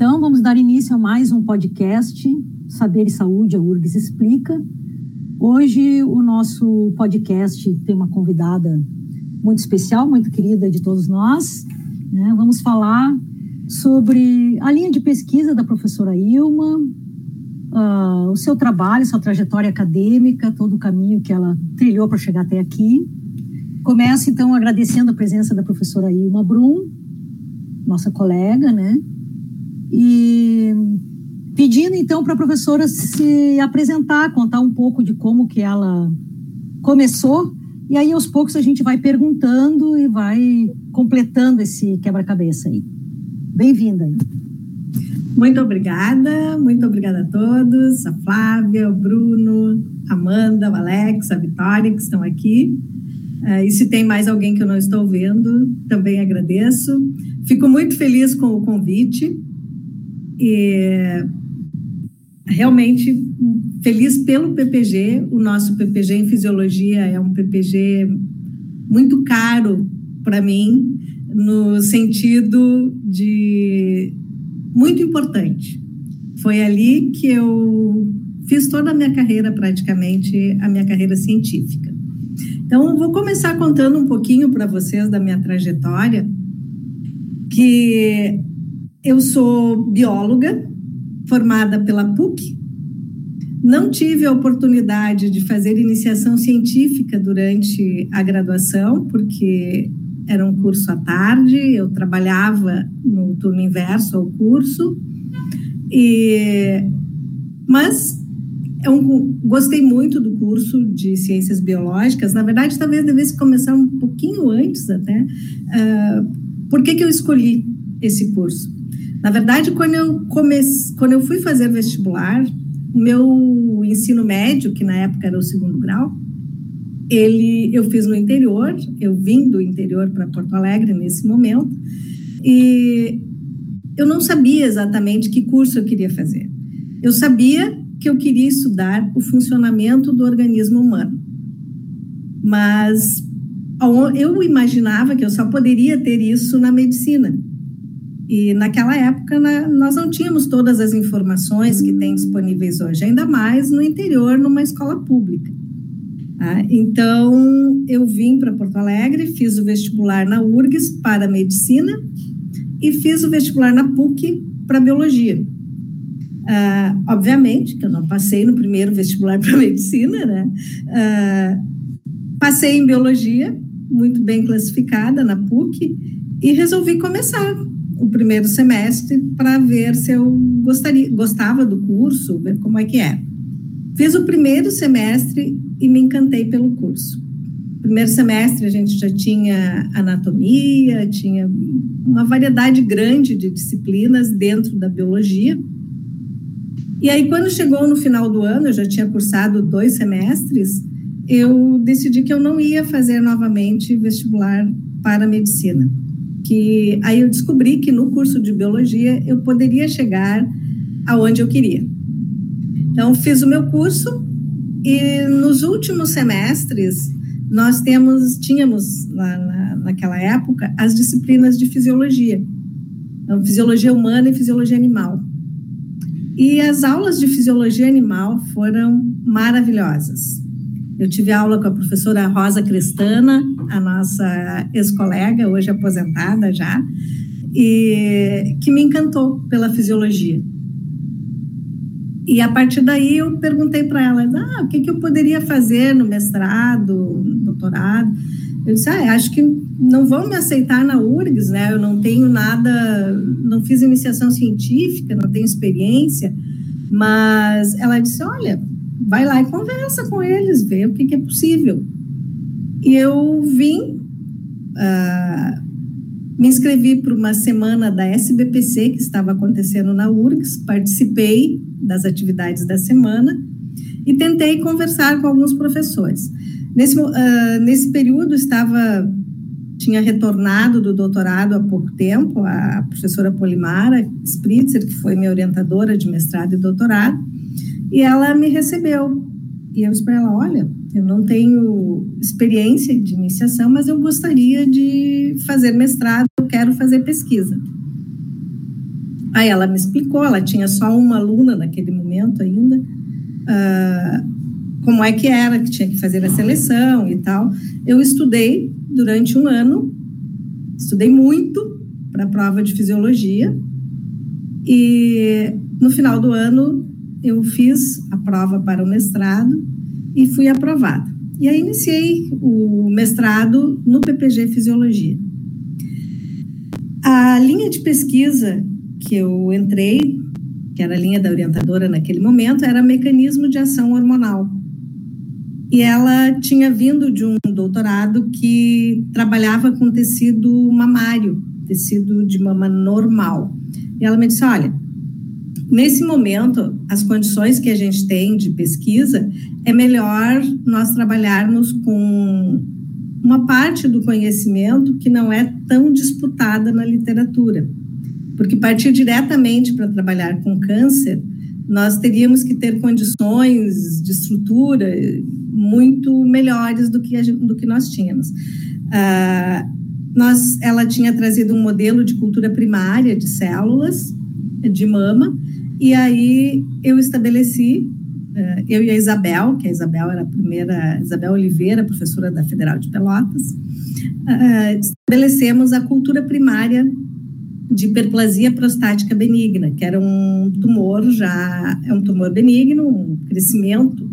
Então, vamos dar início a mais um podcast, Saber e Saúde, a URGS Explica. Hoje, o nosso podcast tem uma convidada muito especial, muito querida de todos nós. Né? Vamos falar sobre a linha de pesquisa da professora Ilma, uh, o seu trabalho, sua trajetória acadêmica, todo o caminho que ela trilhou para chegar até aqui. Começo, então, agradecendo a presença da professora Ilma Brum, nossa colega, né? E pedindo, então, para a professora se apresentar, contar um pouco de como que ela começou, e aí, aos poucos, a gente vai perguntando e vai completando esse quebra-cabeça aí. Bem-vinda. Muito obrigada, muito obrigada a todos, a Flávia, o Bruno, a Amanda, o Alex, a Vitória, que estão aqui. Uh, e se tem mais alguém que eu não estou vendo, também agradeço. Fico muito feliz com o convite e realmente feliz pelo PPG. O nosso PPG em fisiologia é um PPG muito caro para mim, no sentido de muito importante. Foi ali que eu fiz toda a minha carreira, praticamente, a minha carreira científica. Então, vou começar contando um pouquinho para vocês da minha trajetória, que eu sou bióloga, formada pela PUC. Não tive a oportunidade de fazer iniciação científica durante a graduação, porque era um curso à tarde, eu trabalhava no turno inverso ao curso, e, mas eu gostei muito do curso de ciências biológicas. Na verdade, talvez devesse começar um pouquinho antes até. Uh, por que, que eu escolhi esse curso? Na verdade, quando eu quando eu fui fazer vestibular, meu ensino médio, que na época era o segundo grau, ele eu fiz no interior, eu vim do interior para Porto Alegre nesse momento, e eu não sabia exatamente que curso eu queria fazer. Eu sabia que eu queria estudar o funcionamento do organismo humano. Mas eu imaginava que eu só poderia ter isso na medicina. E naquela época nós não tínhamos todas as informações que tem disponíveis hoje, ainda mais no interior, numa escola pública. Ah, então, eu vim para Porto Alegre, fiz o vestibular na URGS para medicina e fiz o vestibular na PUC para biologia. Ah, obviamente que eu não passei no primeiro vestibular para medicina, né? Ah, passei em biologia, muito bem classificada na PUC, e resolvi começar o primeiro semestre para ver se eu gostaria, gostava do curso, ver como é que é. Fiz o primeiro semestre e me encantei pelo curso. Primeiro semestre a gente já tinha anatomia, tinha uma variedade grande de disciplinas dentro da biologia. E aí, quando chegou no final do ano, eu já tinha cursado dois semestres, eu decidi que eu não ia fazer novamente vestibular para medicina. Que aí eu descobri que no curso de biologia eu poderia chegar aonde eu queria. Então, fiz o meu curso e nos últimos semestres, nós temos, tínhamos, na, na, naquela época, as disciplinas de fisiologia. Então, fisiologia humana e fisiologia animal. E as aulas de fisiologia animal foram maravilhosas. Eu tive aula com a professora Rosa Cristana, a nossa ex-colega, hoje aposentada já, e que me encantou pela fisiologia. E a partir daí eu perguntei para ela, ah, o que, que eu poderia fazer no mestrado, no doutorado? Eu disse, ah, acho que não vão me aceitar na URGS, né? Eu não tenho nada, não fiz iniciação científica, não tenho experiência, mas ela disse, olha, vai lá e conversa com eles, vê o que, que é possível. E eu vim, uh, me inscrevi para uma semana da SBPC que estava acontecendo na URGS, participei das atividades da semana e tentei conversar com alguns professores. Nesse, uh, nesse período estava tinha retornado do doutorado há pouco tempo a professora Polimara Spritzer, que foi minha orientadora de mestrado e doutorado, e ela me recebeu. E eu disse para ela: Olha, eu não tenho experiência de iniciação, mas eu gostaria de fazer mestrado, eu quero fazer pesquisa. Aí ela me explicou, ela tinha só uma aluna naquele momento ainda, uh, como é que era, que tinha que fazer a seleção e tal. Eu estudei durante um ano, estudei muito para a prova de fisiologia, e no final do ano eu fiz a prova para o mestrado e fui aprovada. E aí iniciei o mestrado no PPG Fisiologia. A linha de pesquisa que eu entrei, que era a linha da orientadora naquele momento, era mecanismo de ação hormonal. E ela tinha vindo de um doutorado que trabalhava com tecido mamário, tecido de mama normal. E ela me disse: olha, nesse momento, as condições que a gente tem de pesquisa, é melhor nós trabalharmos com uma parte do conhecimento que não é tão disputada na literatura. Porque partir diretamente para trabalhar com câncer, nós teríamos que ter condições de estrutura muito melhores do que, gente, do que nós tínhamos. Uh, nós, ela tinha trazido um modelo de cultura primária de células de mama, e aí eu estabeleci, uh, eu e a Isabel, que a Isabel era a primeira, Isabel Oliveira, professora da Federal de Pelotas, uh, estabelecemos a cultura primária de hiperplasia prostática benigna, que era um tumor já, é um tumor benigno, um crescimento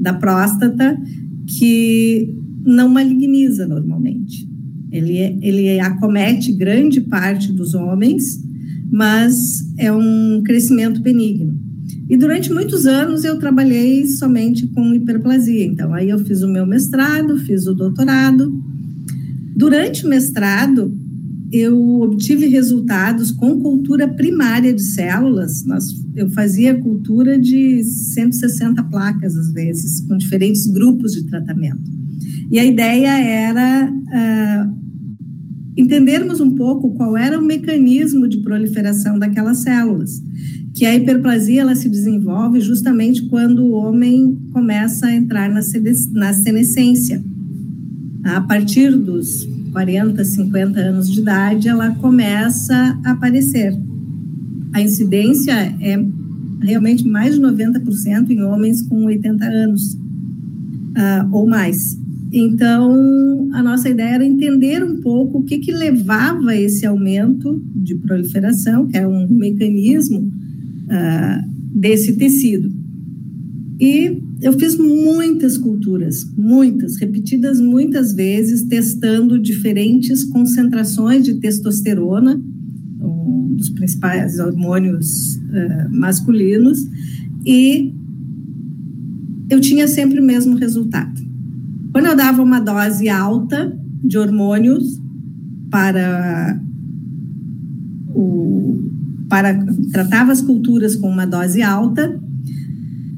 da próstata que não maligniza normalmente. Ele, ele acomete grande parte dos homens, mas é um crescimento benigno. E durante muitos anos eu trabalhei somente com hiperplasia. Então, aí eu fiz o meu mestrado, fiz o doutorado. Durante o mestrado, eu obtive resultados com cultura primária de células. Eu fazia cultura de 160 placas, às vezes, com diferentes grupos de tratamento. E a ideia era uh, entendermos um pouco qual era o mecanismo de proliferação daquelas células. Que a hiperplasia ela se desenvolve justamente quando o homem começa a entrar na, senescência. A partir dos 40, 50 anos de idade, ela começa a aparecer. A incidência é realmente mais de 90% em homens com 80 anos uh, ou mais. Então, a nossa ideia era entender um pouco o que, que levava esse aumento de proliferação, que é um mecanismo uh, desse tecido. E eu fiz muitas culturas, muitas, repetidas muitas vezes, testando diferentes concentrações de testosterona, um dos principais hormônios uh, masculinos, e eu tinha sempre o mesmo resultado. Quando eu dava uma dose alta de hormônios para o para tratava as culturas com uma dose alta,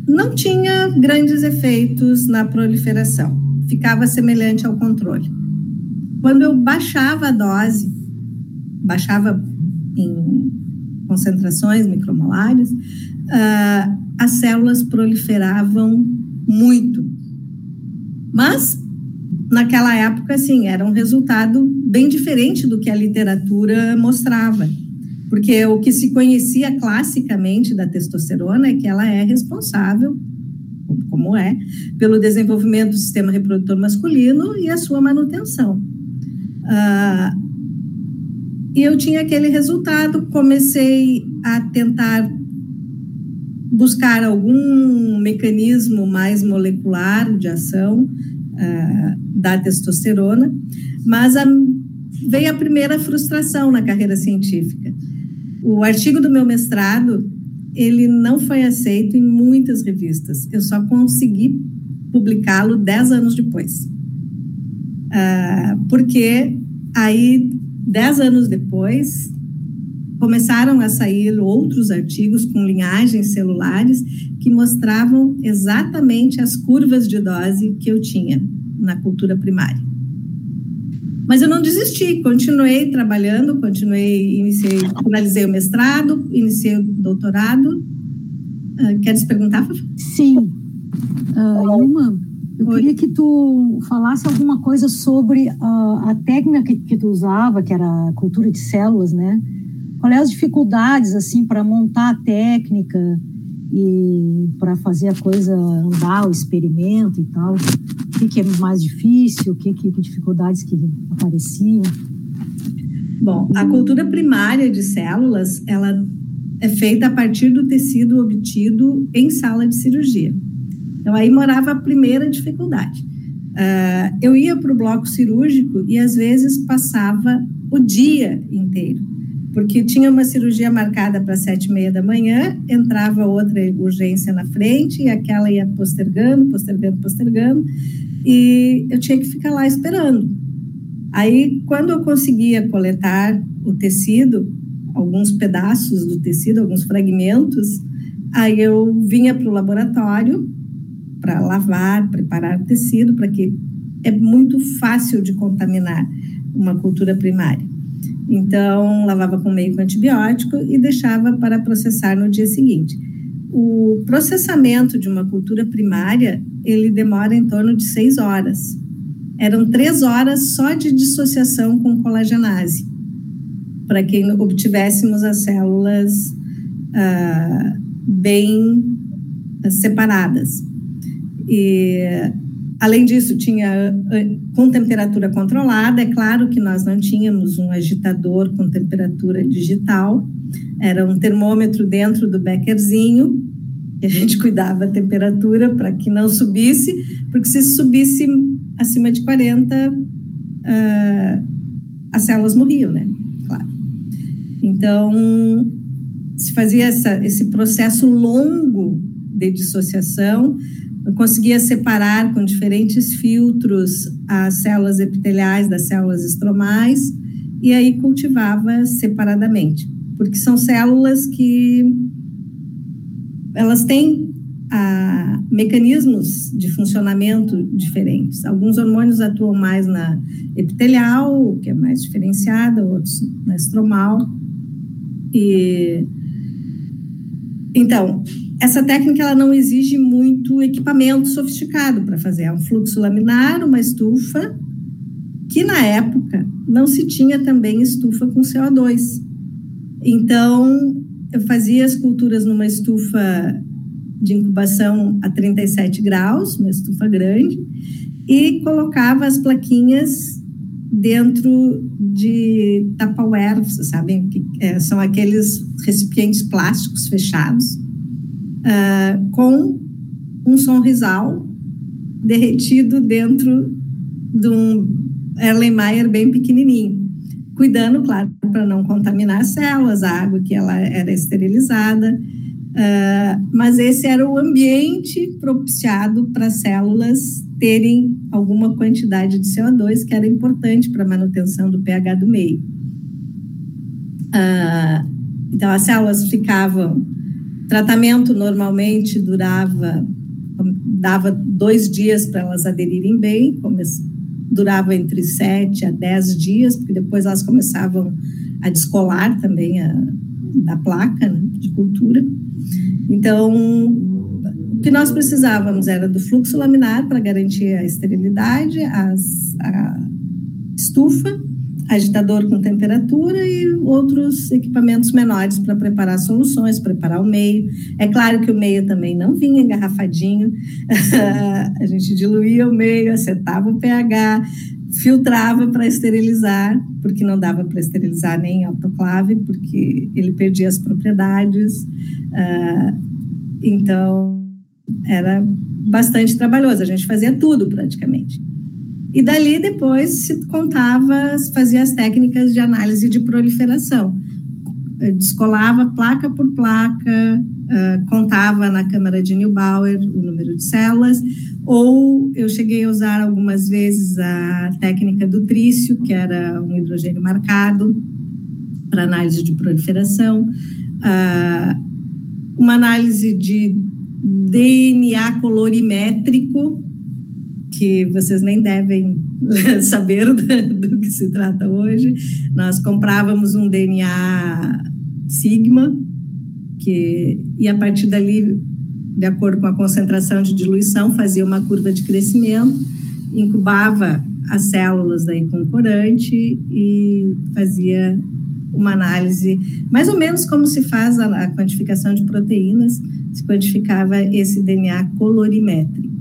não tinha grandes efeitos na proliferação, ficava semelhante ao controle. Quando eu baixava a dose, baixava em concentrações micromolares, uh, as células proliferavam muito. Mas, naquela época, assim, era um resultado bem diferente do que a literatura mostrava porque o que se conhecia classicamente da testosterona é que ela é responsável, como é, pelo desenvolvimento do sistema reprodutor masculino e a sua manutenção. Ah, e eu tinha aquele resultado, comecei a tentar buscar algum mecanismo mais molecular de ação ah, da testosterona, mas a, veio a primeira frustração na carreira científica o artigo do meu mestrado, ele não foi aceito em muitas revistas. Eu só consegui publicá-lo dez anos depois. Uh, porque aí, dez anos depois, começaram a sair outros artigos com linhagens celulares que mostravam exatamente as curvas de dose que eu tinha na cultura primária. Mas eu não desisti, continuei trabalhando, continuei, iniciei, finalizei o mestrado, iniciei o doutorado. Uh, queres perguntar, Fafa? Sim. Uh, Ilma, eu Oi. queria que tu falasse alguma coisa sobre uh, a técnica que, que, tu usava, que era a cultura de células, né? Qual é as dificuldades assim para montar a técnica e para fazer a coisa andar, o experimento e tal? O que, que é mais difícil? O que, que, que dificuldades que apareciam? Bom, a cultura primária de células, ela é feita a partir do tecido obtido em sala de cirurgia. Então, aí morava a primeira dificuldade. Uh, eu ia para o bloco cirúrgico e, às vezes, passava o dia inteiro, porque tinha uma cirurgia marcada para sete e meia da manhã, entrava outra urgência na frente e aquela ia postergando, postergando, postergando, e eu tinha que ficar lá esperando. Aí, quando eu conseguia coletar o tecido, alguns pedaços do tecido, alguns fragmentos, aí eu vinha para o laboratório para lavar, preparar o tecido, para que é muito fácil de contaminar uma cultura primária. Então, lavava com meio com antibiótico e deixava para processar no dia seguinte. O processamento de uma cultura primária, ele demora em torno de seis horas eram três horas só de dissociação com colagenase, para que obtivéssemos as células ah, bem separadas. E, além disso, tinha ah, com temperatura controlada. É claro que nós não tínhamos um agitador com temperatura digital, era um termômetro dentro do beckerzinho, que a gente cuidava a temperatura para que não subisse, porque se subisse acima de 40, uh, ah, as células morriam, né? Claro. Então, se fazia essa, esse processo longo de dissociação, eu conseguia separar com diferentes filtros as células epiteliais das células estromais e aí cultivava separadamente, porque são células que elas têm a mecanismos de funcionamento diferentes. Alguns hormônios atuam mais na epitelial, que é mais diferenciada, outros na estromal. E então, essa técnica ela não exige muito equipamento sofisticado para fazer. É um fluxo laminar, uma estufa, que na época não se tinha também estufa com CO2. Então, eu fazia as culturas numa estufa de incubação a 37 graus, uma estufa grande, e colocava as plaquinhas dentro de Tupperware, vocês sabem que é, são aqueles recipientes plásticos fechados, uh, com um sonrisal derretido dentro de um Erlenmeyer bem pequenininho, cuidando, claro, para não contaminar as células, a água que ela era esterilizada, Uh, mas esse era o ambiente propiciado para as células terem alguma quantidade de CO2 que era importante para a manutenção do pH do meio. Uh, então, as células ficavam. Tratamento normalmente durava, dava dois dias para elas aderirem bem, durava entre sete a dez dias, porque depois elas começavam a descolar também a, da placa né, de cultura. Então, o que nós precisávamos era do fluxo laminar para garantir a esterilidade, as, a estufa, agitador com temperatura e outros equipamentos menores para preparar soluções, preparar o meio. É claro que o meio também não vinha engarrafadinho, a gente diluía o meio, acertava o pH, filtrava para esterilizar, porque não dava para esterilizar nem em autoclave, porque ele perdia as propriedades. Uh, então, era bastante trabalhoso, a gente fazia tudo praticamente. E dali depois se contava, fazia as técnicas de análise de proliferação. Descolava placa por placa, uh, contava na câmara de Neubauer o número de células, ou eu cheguei a usar algumas vezes a técnica do trício, que era um hidrogênio marcado, para análise de proliferação, uh, uma análise de DNA colorimétrico, que vocês nem devem saber do, do que se trata hoje. Nós comprávamos um DNA Sigma, que, e a partir dali de acordo com a concentração de diluição, fazia uma curva de crescimento, incubava as células daí com corante e fazia uma análise, mais ou menos como se faz a, a quantificação de proteínas, se quantificava esse DNA colorimétrico.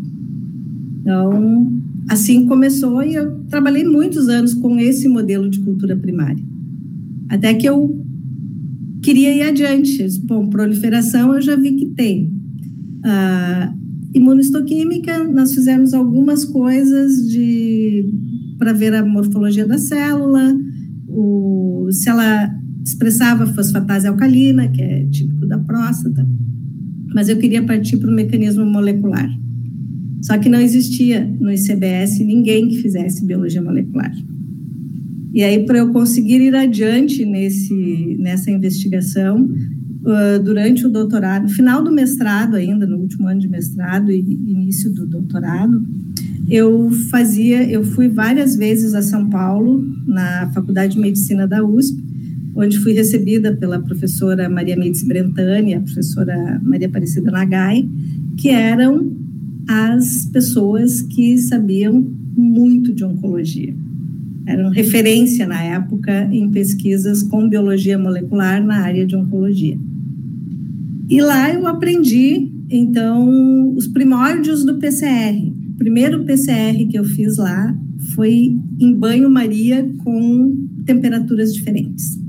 Então, assim começou e eu trabalhei muitos anos com esse modelo de cultura primária. Até que eu queria ir adiante. Bom, proliferação eu já vi que tem. Uh, imunistoquímica, nós fizemos algumas coisas de para ver a morfologia da célula, o, se ela expressava fosfatase alcalina, que é típico da próstata, mas eu queria partir para o mecanismo molecular. Só que não existia no ICBS ninguém que fizesse biologia molecular. E aí, para eu conseguir ir adiante nesse, nessa investigação, durante o doutorado, final do mestrado ainda, no último ano de mestrado e início do doutorado, eu fazia, eu fui várias vezes a São Paulo, na Faculdade de Medicina da USP, onde fui recebida pela professora Maria Mendes Brentani, a professora Maria Aparecida Nagai, que eram as pessoas que sabiam muito de oncologia. Eram referência na época em pesquisas com biologia molecular na área de oncologia. E lá eu aprendi, então, os primórdios do PCR. O primeiro PCR que eu fiz lá foi em banho-maria com temperaturas diferentes.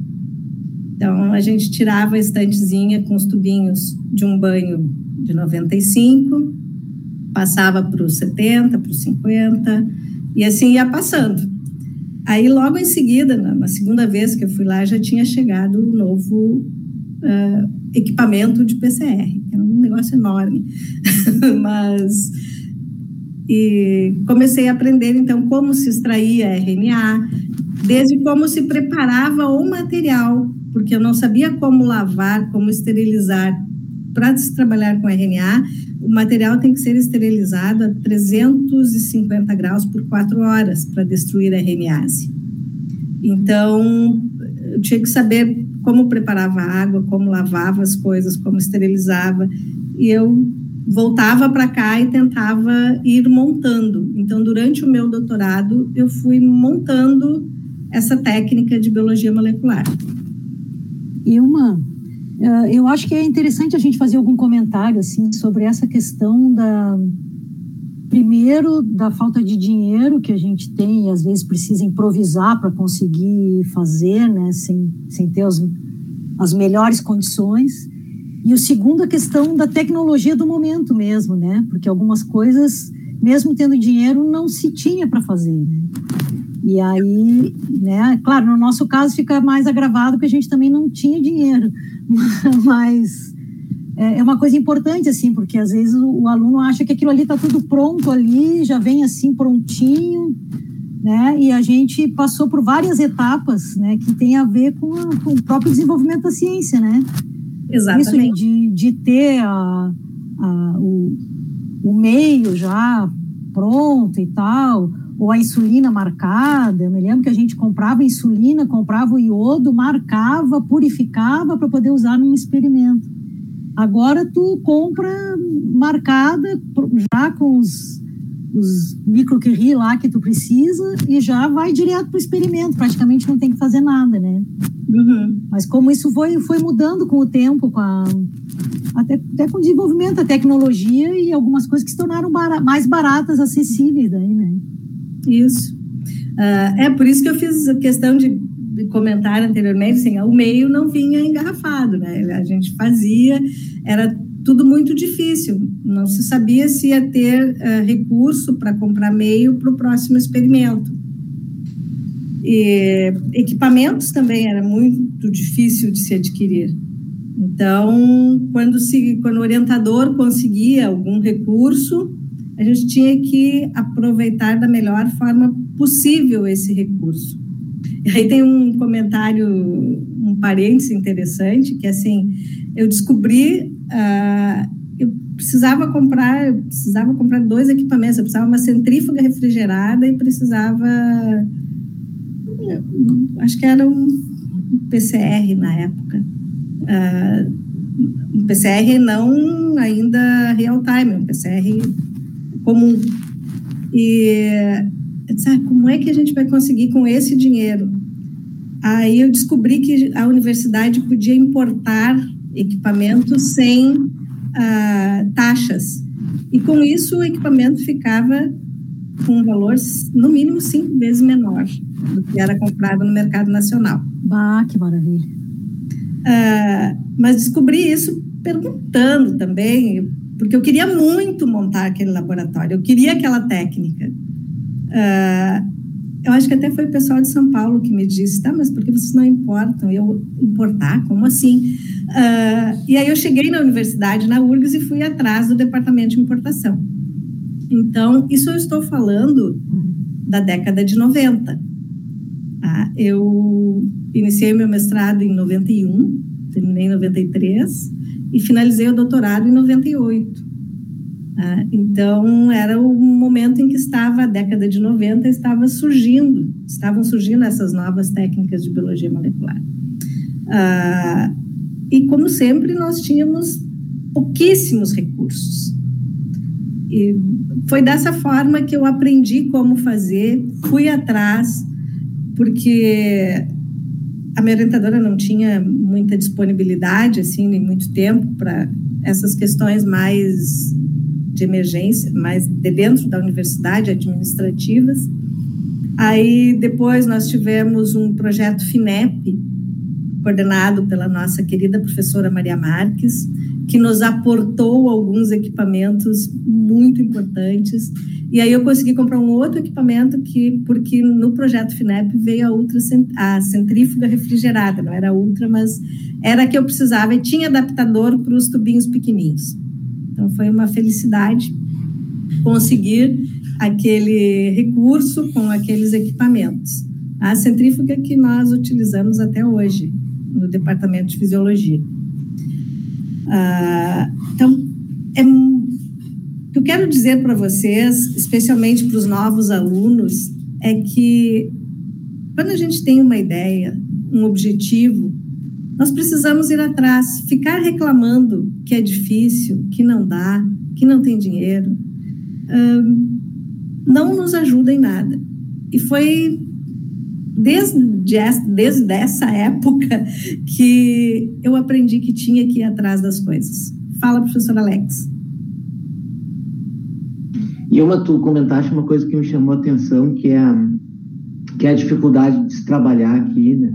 Então, a gente tirava a estantezinha com os tubinhos de um banho de 95, passava para os 70, para os 50, e assim ia passando. Aí, logo em seguida, na, segunda vez que eu fui lá, já tinha chegado o novo uh, equipamento de PCR, que era um negócio enorme. Mas. E comecei a aprender, então, como se extraía RNA, desde como se preparava o material, porque eu não sabia como lavar, como esterilizar para se trabalhar com RNA, o material tem que ser esterilizado a 350 graus por quatro horas para destruir a RNase. Então, eu tinha que saber como preparava a água, como lavava as coisas, como esterilizava, e eu voltava para cá e tentava ir montando. Então, durante o meu doutorado, eu fui montando essa técnica de biologia molecular. E uma eu acho que é interessante a gente fazer algum comentário assim sobre essa questão da primeiro da falta de dinheiro que a gente tem e às vezes precisa improvisar para conseguir fazer, né, sem, sem ter as, as melhores condições. E o segundo a questão da tecnologia do momento mesmo, né? Porque algumas coisas, mesmo tendo dinheiro, não se tinha para fazer. Né? E aí, né, claro, no nosso caso fica mais agravado porque a gente também não tinha dinheiro, mas é, é uma coisa importante, assim, porque às vezes o, o aluno acha que aquilo ali está tudo pronto ali, já vem assim prontinho, né, e a gente passou por várias etapas, né, que tem a ver com, a, com o próprio desenvolvimento da ciência, né. Exatamente. Isso de, de ter a, a, o, o meio já pronto e tal, ou a insulina marcada. Eu me lembro que a gente comprava insulina, comprava o iodo, marcava, purificava para poder usar num experimento. Agora tu compra marcada já com os, os lá que tu precisa e já vai direto para o experimento. Praticamente não tem que fazer nada, né? Uhum. Mas como isso foi, foi mudando com o tempo, com a, até, até com o desenvolvimento da tecnologia e algumas coisas que se tornaram mais baratas, acessíveis daí, né? Isso. Uh, é por isso que eu fiz a questão de, comentar anteriormente, assim, o meio não vinha engarrafado, né? A gente fazia, era tudo muito difícil, não se sabia se ia ter uh, recurso para comprar meio para o próximo experimento. E equipamentos também era muito difícil de se adquirir. Então, quando, se, quando o orientador conseguia algum recurso, a gente tinha que aproveitar da melhor forma possível esse recurso. E aí tem um comentário, um parêntese interessante, que assim, eu descobri, uh, eu precisava comprar, eu precisava comprar dois equipamentos, eu precisava uma centrífuga refrigerada e precisava, acho que era um PCR na época. Uh, um PCR não ainda real time, um PCR comum. E ah, como é que a gente vai conseguir com esse dinheiro? aí eu descobri que a universidade podia importar equipamentos sem uh, taxas. E com isso o equipamento ficava com um valor, no mínimo, cinco vezes menor do que era comprado no mercado nacional. Bah, que maravilha. Uh, mas descobri isso perguntando também, porque eu queria muito montar aquele laboratório, eu queria aquela técnica. Uh, eu acho que até foi o pessoal de São Paulo que me disse, tá, mas por que vocês não importam? Eu, importar? Como assim? Uh, e aí eu cheguei na universidade, na URGS, e fui atrás do departamento de importação. Então, isso eu estou falando da década de 90. Ah, eu iniciei meu mestrado em 91, terminei em 93 e finalizei o doutorado em 98. Ah, então, era o momento em que estava, a década de 90, estava surgindo, estavam surgindo essas novas técnicas de biologia molecular. Ah, e, como sempre, nós tínhamos pouquíssimos recursos. E foi dessa forma que eu aprendi como fazer, fui atrás, porque a minha orientadora não tinha muita disponibilidade, assim, nem muito tempo para essas questões mais de emergência, mais de dentro da universidade, administrativas. Aí depois nós tivemos um projeto FINEP, coordenado pela nossa querida professora Maria Marques, que nos aportou alguns equipamentos muito importantes. E aí eu consegui comprar um outro equipamento que, porque no projeto FINEP veio a ultra a centrífuga refrigerada, não era ultra, mas era a que eu precisava e tinha adaptador para os tubinhos pequenininhos. Então, foi uma felicidade conseguir aquele recurso com aqueles equipamentos. A centrífuga que nós utilizamos até hoje no departamento de fisiologia. Ah, então, é, o que eu quero dizer para vocês, especialmente para os novos alunos, é que quando a gente tem uma ideia, um objetivo, nós precisamos ir atrás, ficar reclamando que é difícil, que não dá, que não tem dinheiro, não nos ajuda em nada. E foi desde, desde essa época que eu aprendi que tinha que ir atrás das coisas. Fala, professor Alex. E uma, tu comentaste uma coisa que me chamou a atenção, que é a, que é a dificuldade de se trabalhar aqui, né?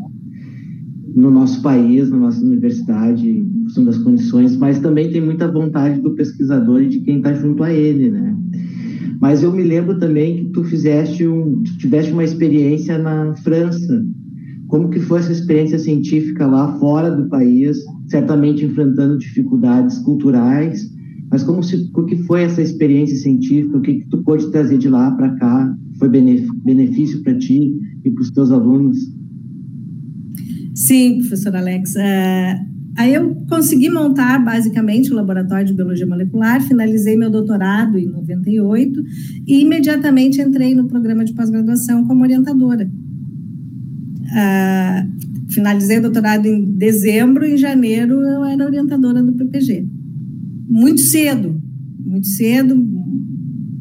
no nosso país, na nossa universidade, em função das condições, mas também tem muita vontade do pesquisador e de quem está junto a ele, né? Mas eu me lembro também que tu fizeste um, tiveste uma experiência na França. Como que foi essa experiência científica lá fora do país, certamente enfrentando dificuldades culturais, mas como se, o que foi essa experiência científica? O que, que tu pôde trazer de lá para cá? Foi benefício para ti e para os teus alunos? Sim, professor Alex. É, aí eu consegui montar basicamente o laboratório de biologia molecular, finalizei meu doutorado em 98 e imediatamente entrei no programa de pós-graduação como orientadora. É, finalizei o doutorado em dezembro, em janeiro eu era orientadora do PPG. Muito cedo, muito cedo,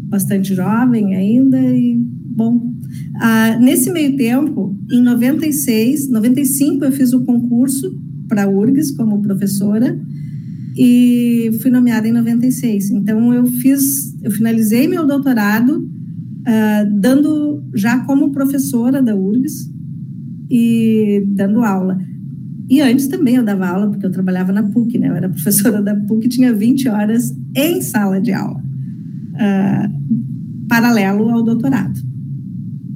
bastante jovem ainda e bom, ah, nesse meio tempo, em 96, 95, eu fiz o concurso para a URGS como professora e fui nomeada em 96. Então, eu fiz, eu finalizei meu doutorado ah, dando já como professora da URGS e dando aula. E antes também eu dava aula, porque eu trabalhava na PUC, né? Eu era professora da PUC, tinha 20 horas em sala de aula, uh, paralelo ao doutorado.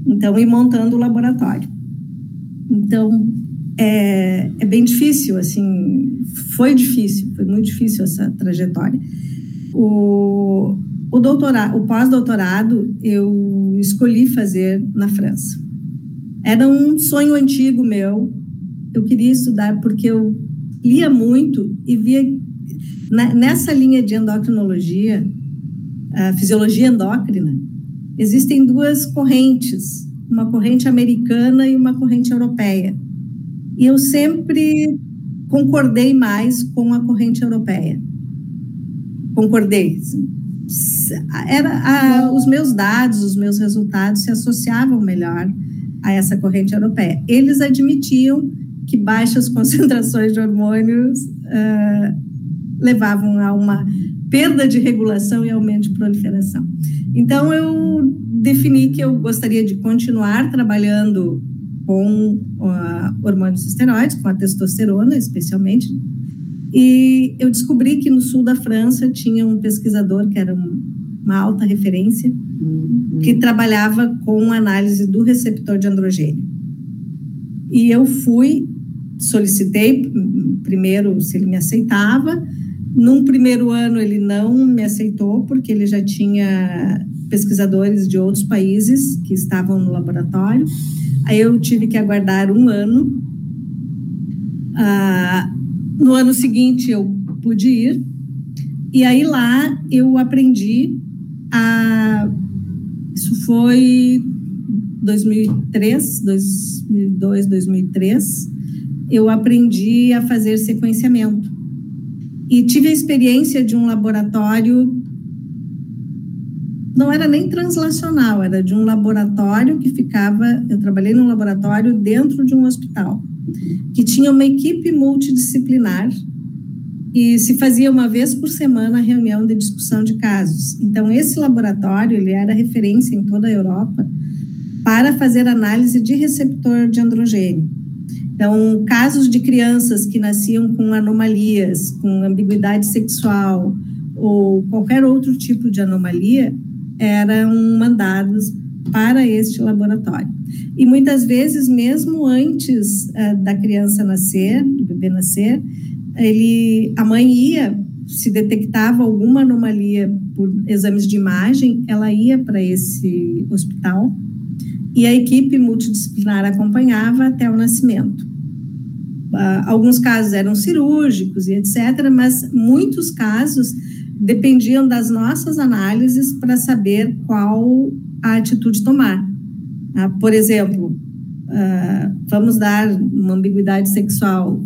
Então, ir montando o laboratório. Então, é, é bem difícil, assim, foi difícil, foi muito difícil essa trajetória. O, o doutorado, o pós-doutorado, eu escolhi fazer na França. Era um sonho antigo meu. Eu queria estudar porque eu lia muito e via nessa linha de endocrinologia, a fisiologia endócrina, existem duas correntes, uma corrente americana e uma corrente europeia. E eu sempre concordei mais com a corrente europeia. Concordei. Era, a, os meus dados, os meus resultados se associavam melhor a essa corrente europeia. Eles admitiam que baixas concentrações de hormônios uh, levavam a uma perda de regulação e aumento de proliferação. Então, eu defini que eu gostaria de continuar trabalhando com uh, hormônios esteroides, com a testosterona especialmente, e eu descobri que no sul da França tinha um pesquisador que era uma alta referência, que trabalhava com análise do receptor de androgênio. E eu fui, solicitei primeiro se ele me aceitava. Num primeiro ano ele não me aceitou, porque ele já tinha pesquisadores de outros países que estavam no laboratório. Aí eu tive que aguardar um ano. Ah, no ano seguinte eu pude ir, e aí lá eu aprendi a. Isso foi 2003, 2002, 2003. Eu aprendi a fazer sequenciamento. E tive a experiência de um laboratório não era nem translacional, era de um laboratório que ficava. Eu trabalhei num laboratório dentro de um hospital, que tinha uma equipe multidisciplinar e se fazia uma vez por semana a reunião de discussão de casos. Então, esse laboratório ele era referência em toda a Europa para fazer análise de receptor de androgênio. Então, casos de crianças que nasciam com anomalias, com ambiguidade sexual ou qualquer outro tipo de anomalia, eram mandados para este laboratório. E muitas vezes, mesmo antes uh, da criança nascer, do bebê nascer, ele, a mãe ia, se detectava alguma anomalia por exames de imagem, ela ia para esse hospital e a equipe multidisciplinar acompanhava até o nascimento. Uh, alguns casos eram cirúrgicos e etc., mas muitos casos dependiam das nossas análises para saber qual a atitude tomar. Uh, por exemplo, uh, vamos dar uma ambiguidade sexual,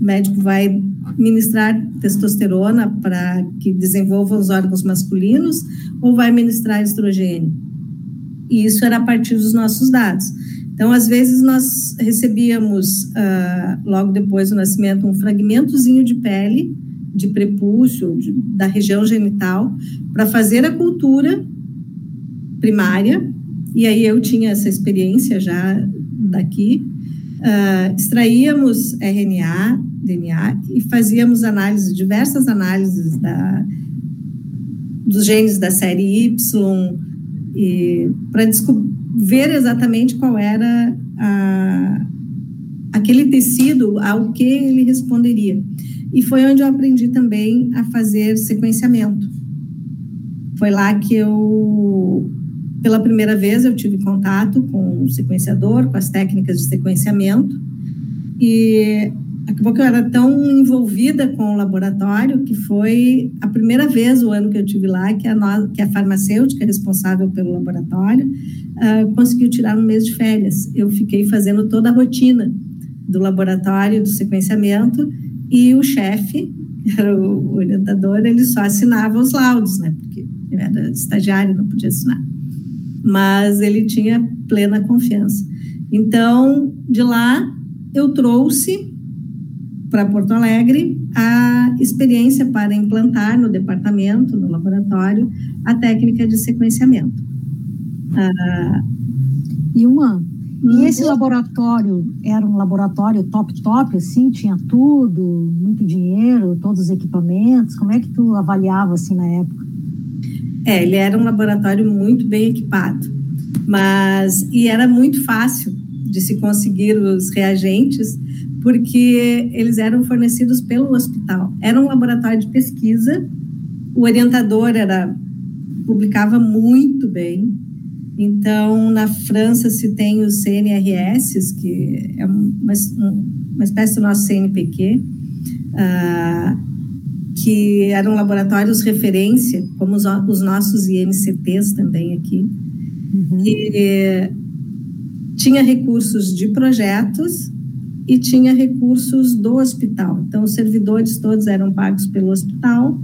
o médico vai ministrar testosterona para que desenvolva os órgãos masculinos ou vai ministrar estrogênio? E isso era a partir dos nossos dados. Então, às vezes, nós recebíamos, uh, logo depois do nascimento, um fragmentozinho de pele de prepúcio, de, da região genital, para fazer a cultura primária, e aí eu tinha essa experiência já daqui. Uh, extraíamos RNA, DNA e fazíamos análises, diversas análises da, dos genes da série Y, para ver exatamente qual era a, aquele tecido ao que ele responderia. E foi onde eu aprendi também a fazer sequenciamento. Foi lá que eu, pela primeira vez, eu tive contato com o sequenciador, com as técnicas de sequenciamento. E acabou que eu era tão envolvida com o laboratório que foi a primeira vez o ano que eu tive lá que a, que a farmacêutica responsável pelo laboratório uh, conseguiu tirar um mês de férias. Eu fiquei fazendo toda a rotina do laboratório, do sequenciamento, e o chefe, que era o orientador, ele só assinava os laudos, né? Porque era estagiário, não podia assinar. Mas ele tinha plena confiança. Então, de lá, eu trouxe para Porto Alegre a experiência para implantar no departamento, no laboratório, a técnica de sequenciamento. Ah, e uma e esse laboratório era um laboratório top top, assim, tinha tudo, muito dinheiro, todos os equipamentos. Como é que tu avaliava assim na época? É, ele era um laboratório muito bem equipado, mas e era muito fácil de se conseguir os reagentes, porque eles eram fornecidos pelo hospital. Era um laboratório de pesquisa. O orientador era publicava muito bem, então, na França se tem os CNRS, que é uma, uma espécie do nosso CNPq, uh, ah, que eram laboratórios referência, como os, os nossos INCTs também aqui. Uhum. E tinha recursos de projetos e tinha recursos do hospital. Então, os servidores todos eram pagos pelo hospital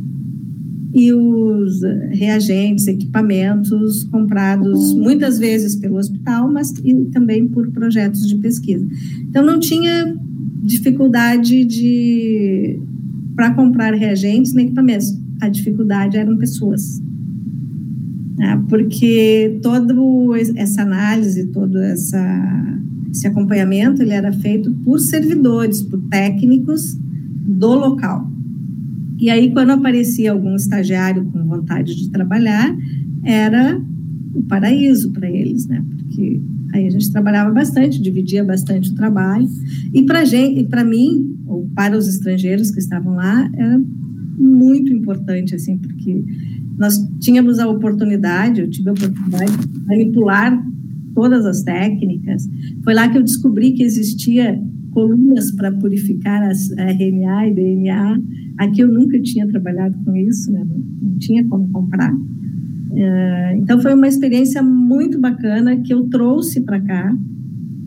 e os reagentes, equipamentos comprados muitas vezes pelo hospital, mas também por projetos de pesquisa. Então não tinha dificuldade de para comprar reagentes nem equipamentos. A dificuldade eram pessoas. Né? Porque toda essa análise, todo essa, esse acompanhamento, ele era feito por servidores, por técnicos do local. E aí, quando aparecia algum estagiário com vontade de trabalhar, era o paraíso para eles, né? Porque aí a gente trabalhava bastante, dividia bastante o trabalho. E para gente, para mim, ou para os estrangeiros que estavam lá, era muito importante, assim, porque nós tínhamos a oportunidade, eu tive a oportunidade de manipular todas as técnicas. Foi lá que eu descobri que existia colunas para purificar as RNA e DNA. Aqui eu nunca tinha trabalhado com isso, né? não tinha como comprar. Uh, então foi uma experiência muito bacana que eu trouxe para cá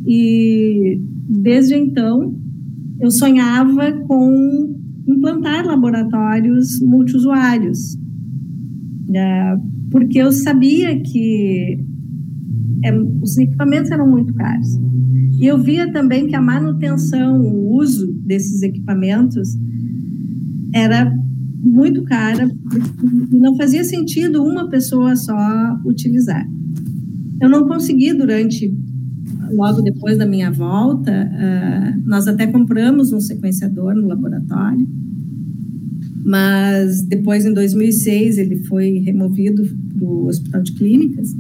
e desde então eu sonhava com implantar laboratórios multiusuários, uh, porque eu sabia que é, os equipamentos eram muito caros. E eu via também que a manutenção, o uso desses equipamentos era muito cara e não fazia sentido uma pessoa só utilizar. Eu não consegui durante logo depois da minha volta, uh, nós até compramos um sequenciador no laboratório, mas depois em 2006 ele foi removido do Hospital de Clínicas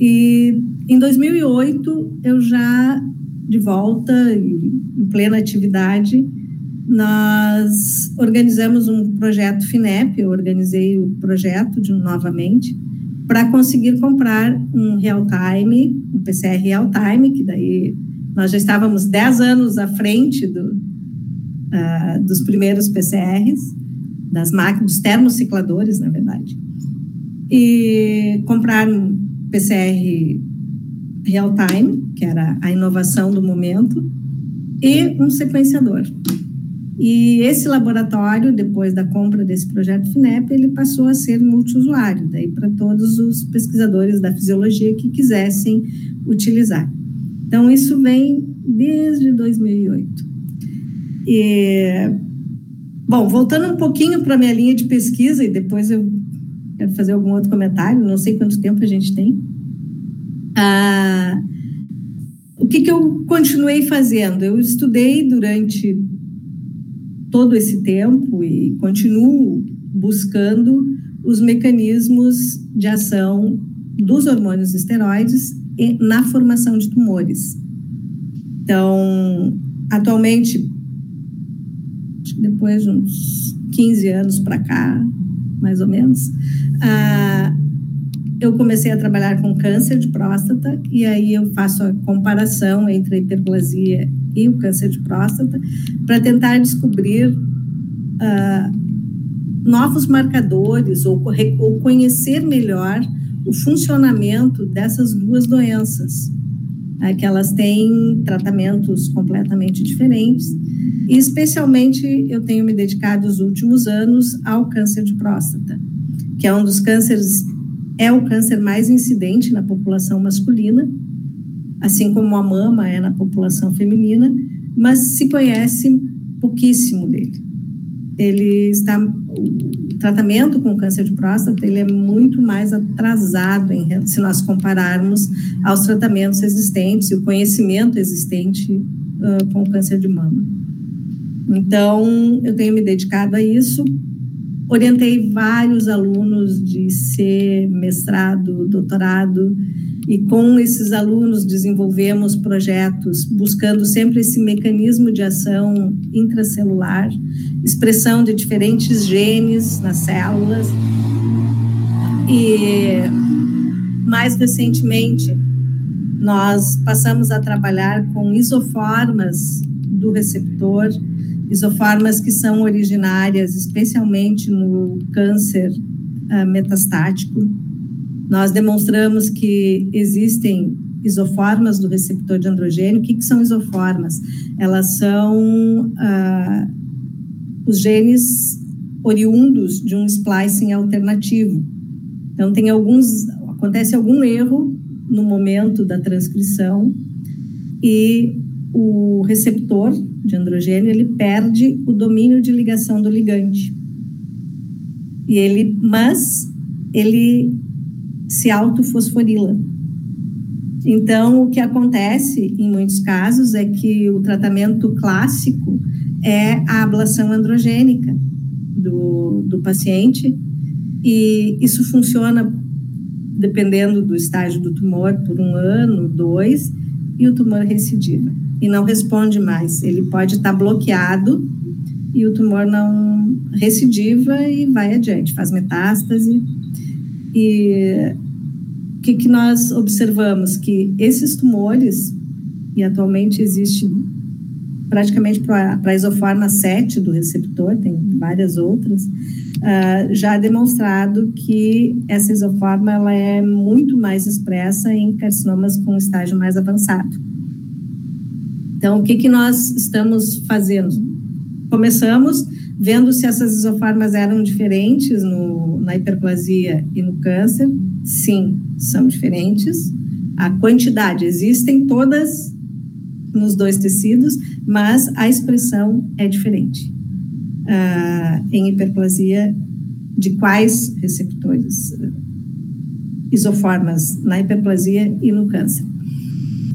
e em 2008 eu já de volta em plena atividade nós organizamos um projeto FINEP, eu organizei o projeto de novamente, para conseguir comprar um real-time, um PCR real-time, que daí nós já estávamos 10 anos à frente do, uh, dos primeiros PCRs, das máquinas, dos termocicladores, na verdade, e comprar um PCR real-time, que era a inovação do momento, e um sequenciador. E esse laboratório, depois da compra desse projeto FINEP, ele passou a ser multiusuário, daí para todos os pesquisadores da fisiologia que quisessem utilizar. Então, isso vem desde 2008. E, bom, voltando um pouquinho para a minha linha de pesquisa, e depois eu quero fazer algum outro comentário, não sei quanto tempo a gente tem. Ah, o que, que eu continuei fazendo? Eu estudei durante todo esse tempo e continuo buscando os mecanismos de ação dos hormônios esteroides na formação de tumores. Então, atualmente, depois de uns 15 anos para cá, mais ou menos, uh, eu comecei a trabalhar com câncer de próstata e aí eu faço a comparação entre a hiperplasia e o câncer de próstata para tentar descobrir uh, novos marcadores ou, ou conhecer melhor o funcionamento dessas duas doenças, né, que elas têm tratamentos completamente diferentes. E especialmente eu tenho me dedicado os últimos anos ao câncer de próstata, que é um dos cânceres é o câncer mais incidente na população masculina, assim como a mama é na população feminina, mas se conhece pouquíssimo dele. Ele está o tratamento com câncer de próstata ele é muito mais atrasado em, se nós compararmos aos tratamentos existentes e o conhecimento existente uh, com o câncer de mama. Então, eu tenho me dedicado a isso orientei vários alunos de ser mestrado, doutorado, e com esses alunos desenvolvemos projetos buscando sempre esse mecanismo de ação intracelular, expressão de diferentes genes nas células. E mais recentemente, nós passamos a trabalhar com isoformas do receptor isoformas que são originárias especialmente no câncer uh, metastático. Nós demonstramos que existem isoformas do receptor de androgênio. O que, que são isoformas? Elas são uh, os genes oriundos de um splicing alternativo. Então, tem alguns, acontece algum erro no momento da transcrição e o receptor de androgênio ele perde o domínio de ligação do ligante. E ele, mas ele se autofosforila. Então, o que acontece em muitos casos é que o tratamento clássico é a ablação androgênica do, do paciente, e isso funciona dependendo do estágio do tumor por um ano, dois, e o tumor recidiva e não responde mais. Ele pode estar bloqueado e o tumor não recidiva e vai adiante, faz metástase. E o que, que nós observamos? Que esses tumores, e atualmente existe praticamente para a isoforma 7 do receptor, tem várias outras, uh, já demonstrado que essa isoforma ela é muito mais expressa em carcinomas com estágio mais avançado. Então, o que, que nós estamos fazendo? Começamos vendo se essas isoformas eram diferentes no, na hiperplasia e no câncer. Sim, são diferentes. A quantidade, existem todas nos dois tecidos, mas a expressão é diferente. Uh, em hiperplasia, de quais receptores? Isoformas na hiperplasia e no câncer.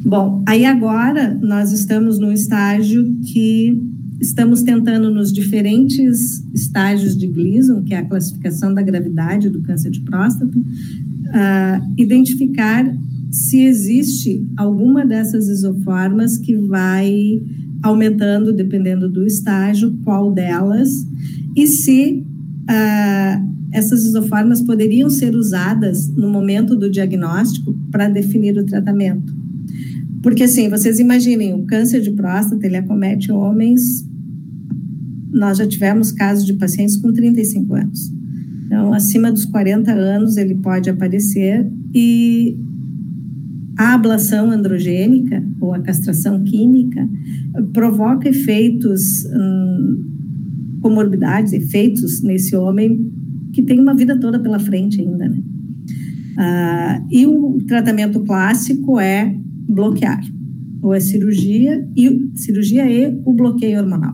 Bom, aí agora nós estamos num estágio que estamos tentando nos diferentes estágios de Gleason, que é a classificação da gravidade do câncer de próstata, identificar se existe alguma dessas isoformas que vai aumentando dependendo do estágio, qual delas, e se uh, essas isoformas poderiam ser usadas no momento do diagnóstico para definir o tratamento. Porque, assim, vocês imaginem, o câncer de próstata, ele acomete homens, nós já tivemos casos de pacientes com 35 anos. Então, acima dos 40 anos, ele pode aparecer e a ablação androgênica ou a castração química provoca efeitos, hum, comorbidades, efeitos nesse homem que tem uma vida toda pela frente ainda, né? Ah, e o tratamento clássico é bloquear, ou é cirurgia e cirurgia e o bloqueio hormonal.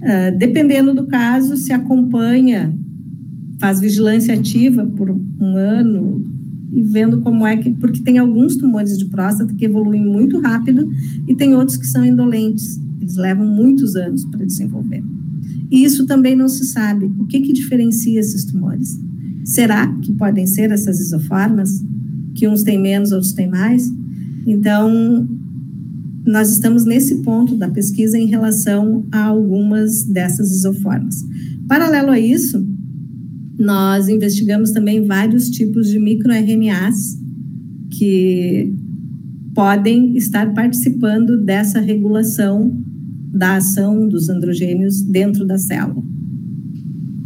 Uh, dependendo do caso, se acompanha, faz vigilância ativa por um ano e vendo como é que, porque tem alguns tumores de próstata que evoluem muito rápido e tem outros que são indolentes, eles levam muitos anos para desenvolver. E isso também não se sabe. O que que diferencia esses tumores? Será que podem ser essas isoformas, que uns têm menos, outros têm mais? Então, nós estamos nesse ponto da pesquisa em relação a algumas dessas isoformas. Paralelo a isso, nós investigamos também vários tipos de microRNAs que podem estar participando dessa regulação da ação dos androgênios dentro da célula.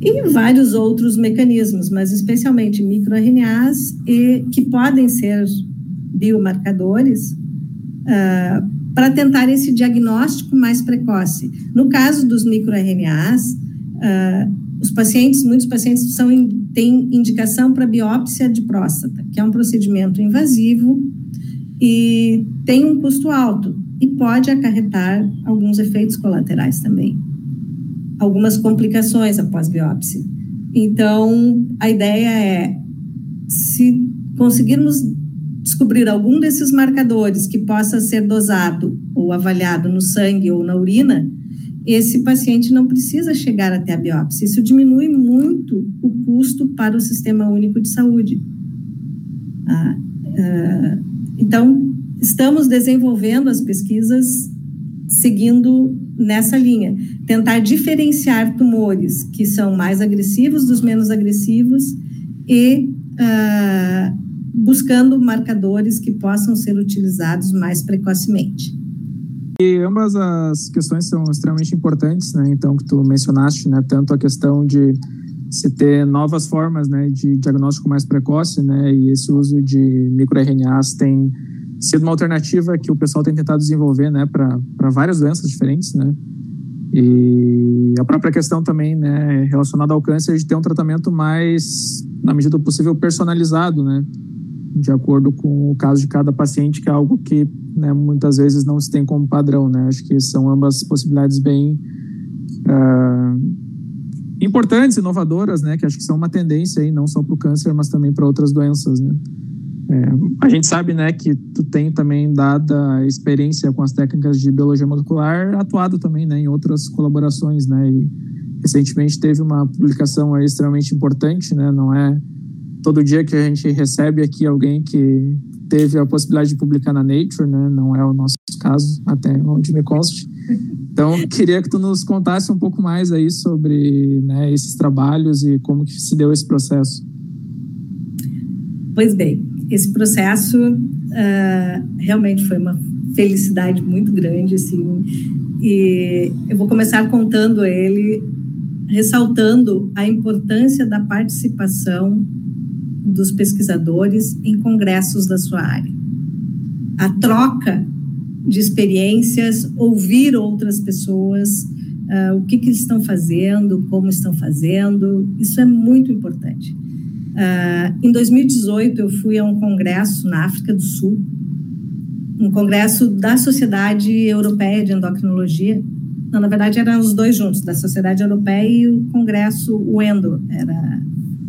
E vários outros mecanismos, mas especialmente microRNAs e que podem ser biomarcadores uh, para tentar esse diagnóstico mais precoce. No caso dos microRNAs, uh, os pacientes, muitos pacientes são, têm indicação para biópsia de próstata, que é um procedimento invasivo e tem um custo alto e pode acarretar alguns efeitos colaterais também, algumas complicações após biópsia. Então, a ideia é, se conseguirmos descobrir algum desses marcadores que possa ser dosado ou avaliado no sangue ou na urina, esse paciente não precisa chegar até a biópsia. Isso diminui muito o custo para o Sistema Único de Saúde. Ah, ah, então, estamos desenvolvendo as pesquisas seguindo nessa linha, tentar diferenciar tumores que são mais agressivos dos menos agressivos e ah, buscando marcadores que possam ser utilizados mais precocemente. Ambas as questões são extremamente importantes, né? Então, que tu mencionaste, né? Tanto a questão de se ter novas formas, né, de diagnóstico mais precoce, né? E esse uso de microRNAs tem sido uma alternativa que o pessoal tem tentado desenvolver, né, para várias doenças diferentes, né? E a própria questão também, né, relacionada ao câncer, de ter um tratamento mais, na medida do possível, personalizado, né, de acordo com o caso de cada paciente, que é algo que né, muitas vezes não se tem como padrão, né. Acho que são ambas possibilidades bem uh, importantes, inovadoras, né, que acho que são uma tendência aí, não só para o câncer, mas também para outras doenças, né. É, a gente sabe, né, que tu tem também dada experiência com as técnicas de biologia molecular, atuado também, né, em outras colaborações, né, e recentemente teve uma publicação extremamente importante, né, não é todo dia que a gente recebe aqui alguém que teve a possibilidade de publicar na Nature, né, não é o nosso caso, até onde me conste. Então, queria que tu nos contasse um pouco mais aí sobre né, esses trabalhos e como que se deu esse processo. Pois bem, esse processo uh, realmente foi uma felicidade muito grande, assim, e eu vou começar contando ele, ressaltando a importância da participação dos pesquisadores em congressos da sua área. A troca de experiências, ouvir outras pessoas, uh, o que, que eles estão fazendo, como estão fazendo, isso é muito importante. Uh, em 2018, eu fui a um congresso na África do Sul, um congresso da Sociedade Europeia de Endocrinologia. Não, na verdade, eram os dois juntos, da Sociedade Europeia e o congresso UENDO, era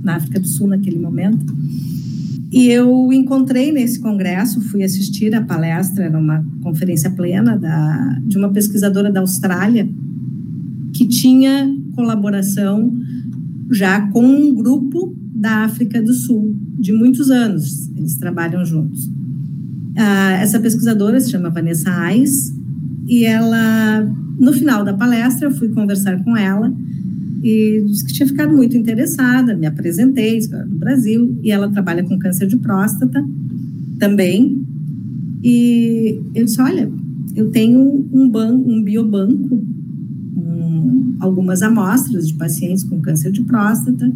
na África do Sul naquele momento. E eu encontrei nesse congresso, fui assistir a palestra, era uma conferência plena da, de uma pesquisadora da Austrália, que tinha colaboração já com um grupo da África do Sul, de muitos anos, eles trabalham juntos. Ah, essa pesquisadora se chama Vanessa Ais, e ela, no final da palestra, eu fui conversar com ela e disse que tinha ficado muito interessada, me apresentei, do Brasil, e ela trabalha com câncer de próstata também. E eu disse: Olha, eu tenho um, ban um biobanco, um, algumas amostras de pacientes com câncer de próstata,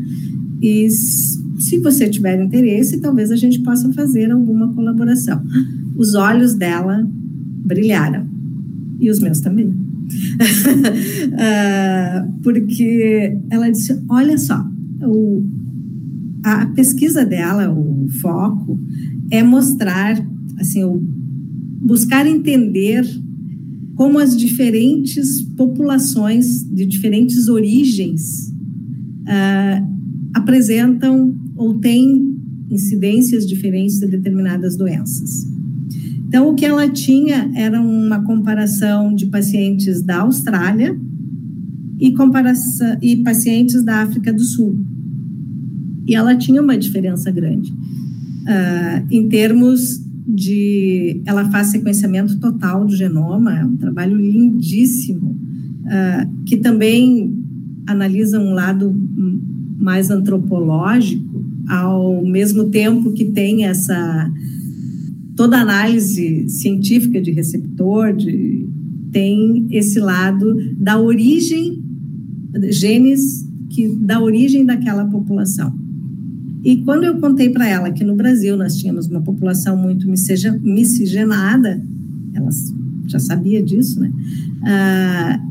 e se você tiver interesse, talvez a gente possa fazer alguma colaboração. Os olhos dela brilharam e os meus também. Uh, porque ela disse: Olha só, o, a pesquisa dela, o foco, é mostrar, assim, o, buscar entender como as diferentes populações de diferentes origens uh, apresentam ou têm incidências diferentes de determinadas doenças. Então, o que ela tinha era uma comparação de pacientes da Austrália e, e pacientes da África do Sul. E ela tinha uma diferença grande. Uh, em termos de. Ela faz sequenciamento total do genoma, é um trabalho lindíssimo, uh, que também analisa um lado mais antropológico, ao mesmo tempo que tem essa toda análise científica de receptor, de, tem esse lado da origem genes que da origem daquela população. E quando eu contei para ela que no Brasil nós tínhamos uma população muito miscigenada, ela já sabia disso, né? Ah,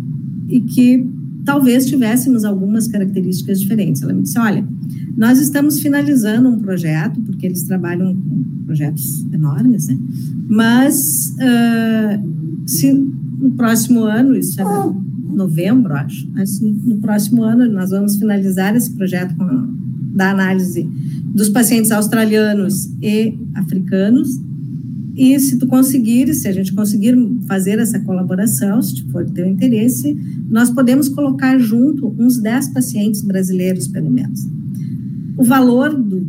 e que talvez tivéssemos algumas características diferentes. Ela me disse: olha, nós estamos finalizando um projeto, porque eles trabalham projetos enormes, né? Mas uh, se no próximo ano, isso era novembro, acho, assim, no próximo ano nós vamos finalizar esse projeto com, da análise dos pacientes australianos e africanos e se tu conseguires, se a gente conseguir fazer essa colaboração, se for do teu interesse, nós podemos colocar junto uns 10 pacientes brasileiros, pelo menos. O valor do,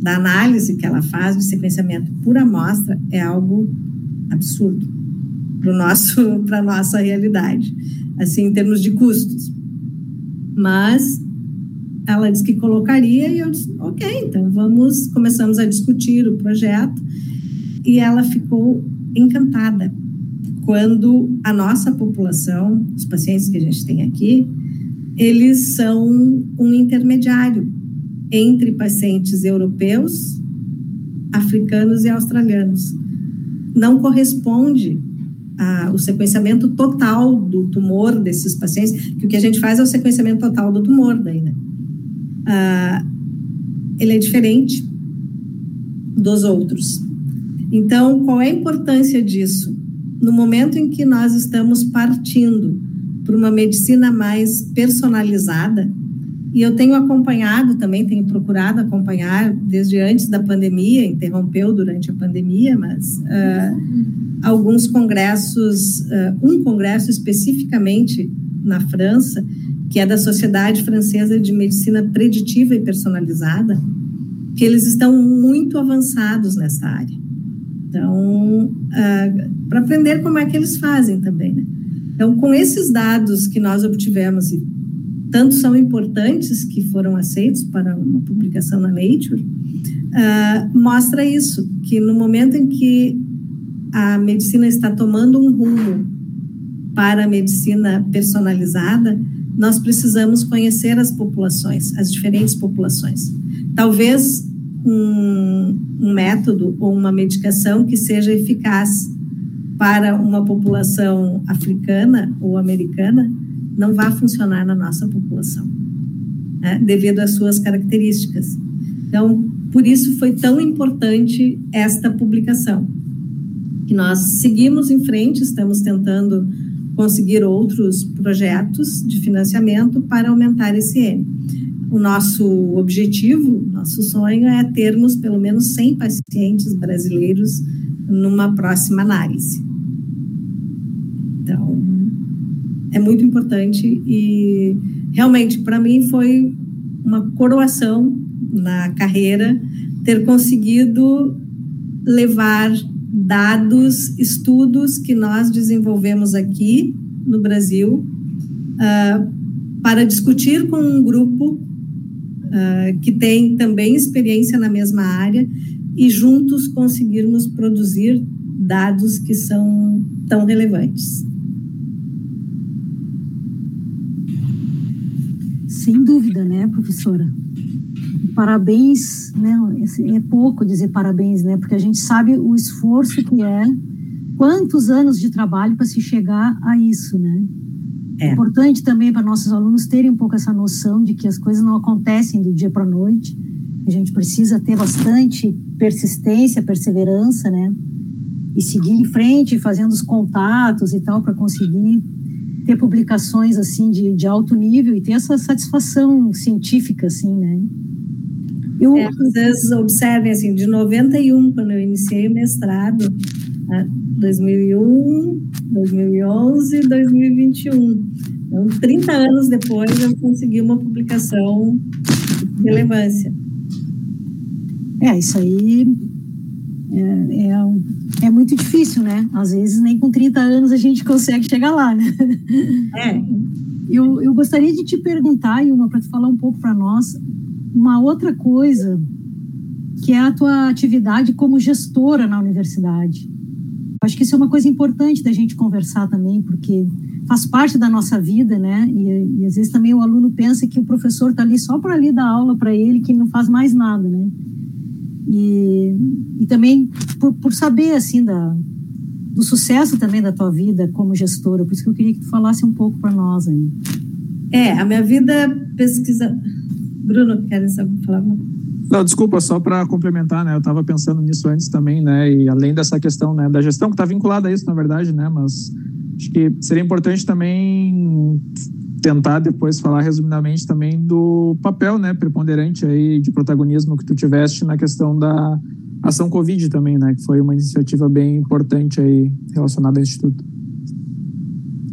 da análise que ela faz de sequenciamento por amostra é algo absurdo para a nossa realidade, assim, em termos de custos. Mas ela disse que colocaria e eu disse, ok, então vamos, começamos a discutir o projeto e ela ficou encantada quando a nossa população, os pacientes que a gente tem aqui, eles são um intermediário entre pacientes europeus, africanos e australianos. Não corresponde a, o sequenciamento total do tumor desses pacientes, que o que a gente faz é o sequenciamento total do tumor daí, né? Ah, ele é diferente dos outros. Então, qual é a importância disso? No momento em que nós estamos partindo para uma medicina mais personalizada, e eu tenho acompanhado também, tenho procurado acompanhar desde antes da pandemia, interrompeu durante a pandemia, mas uh, alguns congressos, uh, um congresso especificamente na França, que é da Sociedade Francesa de Medicina Preditiva e Personalizada, que eles estão muito avançados nessa área. Então, uh, para aprender como é que eles fazem também, né? Então, com esses dados que nós obtivemos e tanto são importantes que foram aceitos para uma publicação na Nature, uh, mostra isso, que no momento em que a medicina está tomando um rumo para a medicina personalizada, nós precisamos conhecer as populações, as diferentes populações. Talvez um, um método ou uma medicação que seja eficaz para uma população africana ou americana não vai funcionar na nossa população, né, devido às suas características. Então, por isso foi tão importante esta publicação. Que nós seguimos em frente, estamos tentando conseguir outros projetos de financiamento para aumentar esse N. O nosso objetivo, nosso sonho é termos pelo menos 100 pacientes brasileiros numa próxima análise. Então, é muito importante e realmente para mim foi uma coroação na carreira ter conseguido levar dados, estudos que nós desenvolvemos aqui no Brasil uh, para discutir com um grupo uh, que tem também experiência na mesma área e juntos conseguirmos produzir dados que são tão relevantes. Sem dúvida, né, professora? Parabéns, né? É pouco dizer parabéns, né? Porque a gente sabe o esforço que é, quantos anos de trabalho para se chegar a isso, né? É importante também para nossos alunos terem um pouco essa noção de que as coisas não acontecem do dia para a noite. A gente precisa ter bastante persistência, perseverança, né? E seguir em frente, fazendo os contatos e tal, para conseguir ter publicações assim de, de alto nível e ter essa satisfação científica assim, né? Eu, é, vocês observem assim, de 91 quando eu iniciei o mestrado, 2001, 2011, 2021. Então, 30 anos depois eu consegui uma publicação de relevância. É, isso aí é, é, é, muito difícil, né? Às vezes nem com 30 anos a gente consegue chegar lá, né? É. Eu, eu gostaria de te perguntar, Ilma, para tu falar um pouco para nós, uma outra coisa, que é a tua atividade como gestora na universidade. Acho que isso é uma coisa importante da gente conversar também, porque faz parte da nossa vida, né? E, e às vezes também o aluno pensa que o professor está ali só para ali dar aula para ele, que não faz mais nada, né? E, e também por, por saber, assim, da, do sucesso também da tua vida como gestora. Por isso que eu queria que tu falasse um pouco para nós aí. É, a minha vida pesquisa. Bruno, quer falar? Não, desculpa, só para complementar, né? Eu estava pensando nisso antes também, né? E além dessa questão, né, da gestão que está vinculada a isso, na verdade, né? Mas acho que seria importante também tentar depois falar resumidamente também do papel, né, preponderante aí de protagonismo que tu tiveste na questão da ação Covid também, né, que foi uma iniciativa bem importante aí relacionada ao Instituto.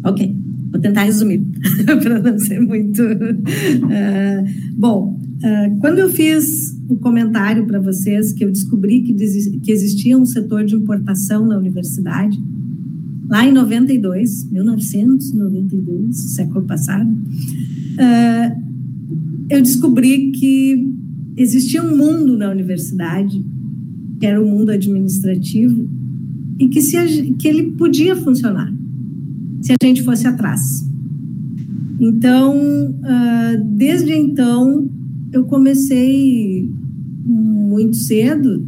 Ok, vou tentar resumir para não ser muito. Uh, bom, uh, quando eu fiz o comentário para vocês que eu descobri que, que existia um setor de importação na universidade, lá em 92, 1992, século passado, uh, eu descobri que existia um mundo na universidade, que era o mundo administrativo, e que, se que ele podia funcionar se a gente fosse atrás. Então, uh, desde então, eu comecei muito cedo,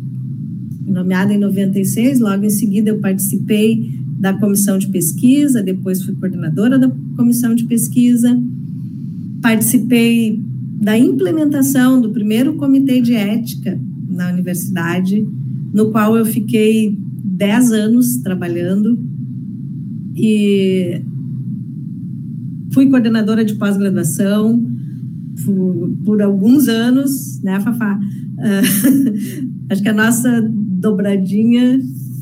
nomeada em 96, logo em seguida eu participei da comissão de pesquisa, depois fui coordenadora da comissão de pesquisa, participei da implementação do primeiro comitê de ética na universidade, no qual eu fiquei 10 anos trabalhando e fui coordenadora de pós-graduação por, por, alguns anos, né, Fafá? Uh, acho que a nossa dobradinha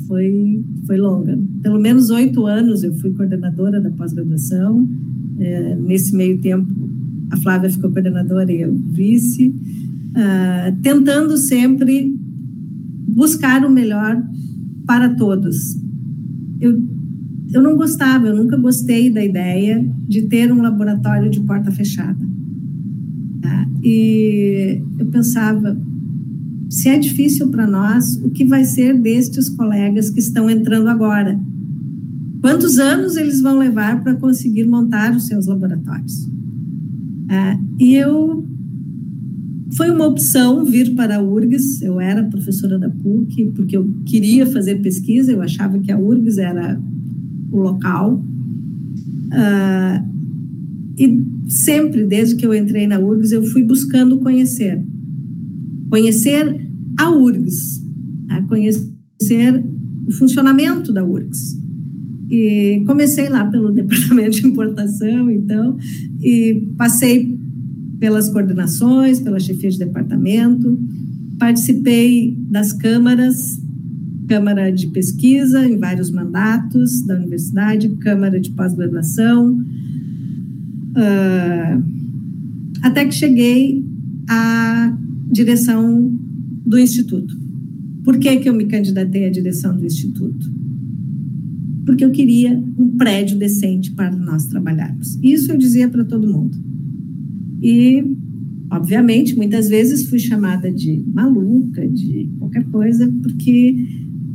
foi, foi longa. Pelo menos oito anos eu fui coordenadora da pós-graduação. É, nesse meio tempo, a Flávia ficou coordenadora e eu vice, uh, tentando sempre buscar o melhor para todos. Eu, eu não gostava, eu nunca gostei da ideia de ter um laboratório de porta fechada. Tá? E eu pensava, se é difícil para nós, o que vai ser destes colegas que estão entrando agora? Quantos anos eles vão levar para conseguir montar os seus laboratórios? Ah, e eu foi uma opção vir para a URGS. Eu era professora da PUC porque eu queria fazer pesquisa. Eu achava que a URGS era o local. Ah, e sempre, desde que eu entrei na URGS, eu fui buscando conhecer conhecer a URGS, né? conhecer o funcionamento da URGS. E comecei lá pelo departamento de importação, então, e passei pelas coordenações, pela chefia de departamento, participei das câmaras, Câmara de Pesquisa, em vários mandatos da universidade, Câmara de Pós-Graduação, uh, até que cheguei a direção do Instituto. Por que, que eu me candidatei à direção do Instituto? Porque eu queria um prédio decente para nós trabalharmos. Isso eu dizia para todo mundo. E, obviamente, muitas vezes fui chamada de maluca, de qualquer coisa, porque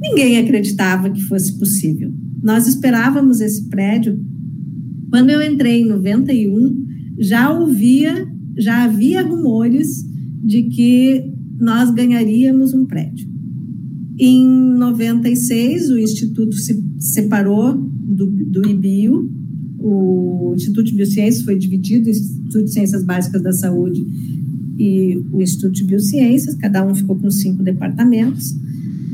ninguém acreditava que fosse possível. Nós esperávamos esse prédio. Quando eu entrei em 91, já ouvia, já havia rumores de que nós ganharíamos um prédio. Em 96, o Instituto se separou do, do IBIO, o Instituto de Biociências foi dividido, o Instituto de Ciências Básicas da Saúde e o Instituto de Biociências, cada um ficou com cinco departamentos,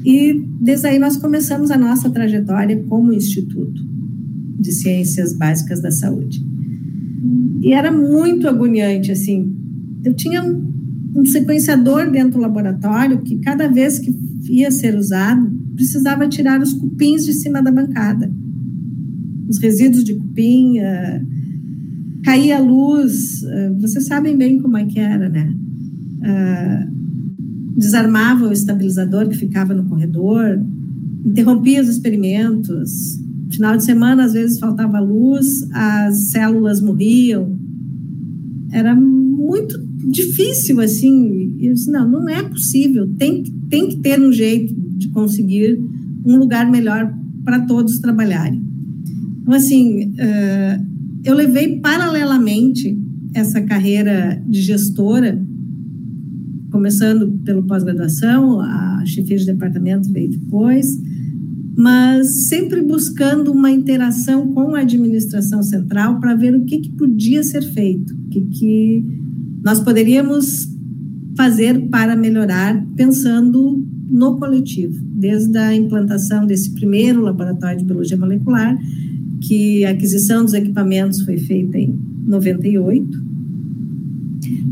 e desde aí nós começamos a nossa trajetória como Instituto de Ciências Básicas da Saúde. E era muito agoniante, assim, eu tinha um sequenciador dentro do laboratório que cada vez que ia ser usado, precisava tirar os cupins de cima da bancada. Os resíduos de cupim, uh, caía a luz, uh, vocês sabem bem como é que era, né? Uh, desarmava o estabilizador que ficava no corredor, interrompia os experimentos. Final de semana, às vezes faltava luz, as células morriam. Era muito difícil, assim. Eu disse, não, não é possível. Tem, tem que ter um jeito de conseguir um lugar melhor para todos trabalharem. Então, assim, uh, eu levei paralelamente essa carreira de gestora, começando pelo pós-graduação, a chefia de departamento veio depois, mas sempre buscando uma interação com a administração central para ver o que, que podia ser feito, o que, que nós poderíamos fazer para melhorar pensando no coletivo, desde a implantação desse primeiro laboratório de biologia molecular, que a aquisição dos equipamentos foi feita em 98,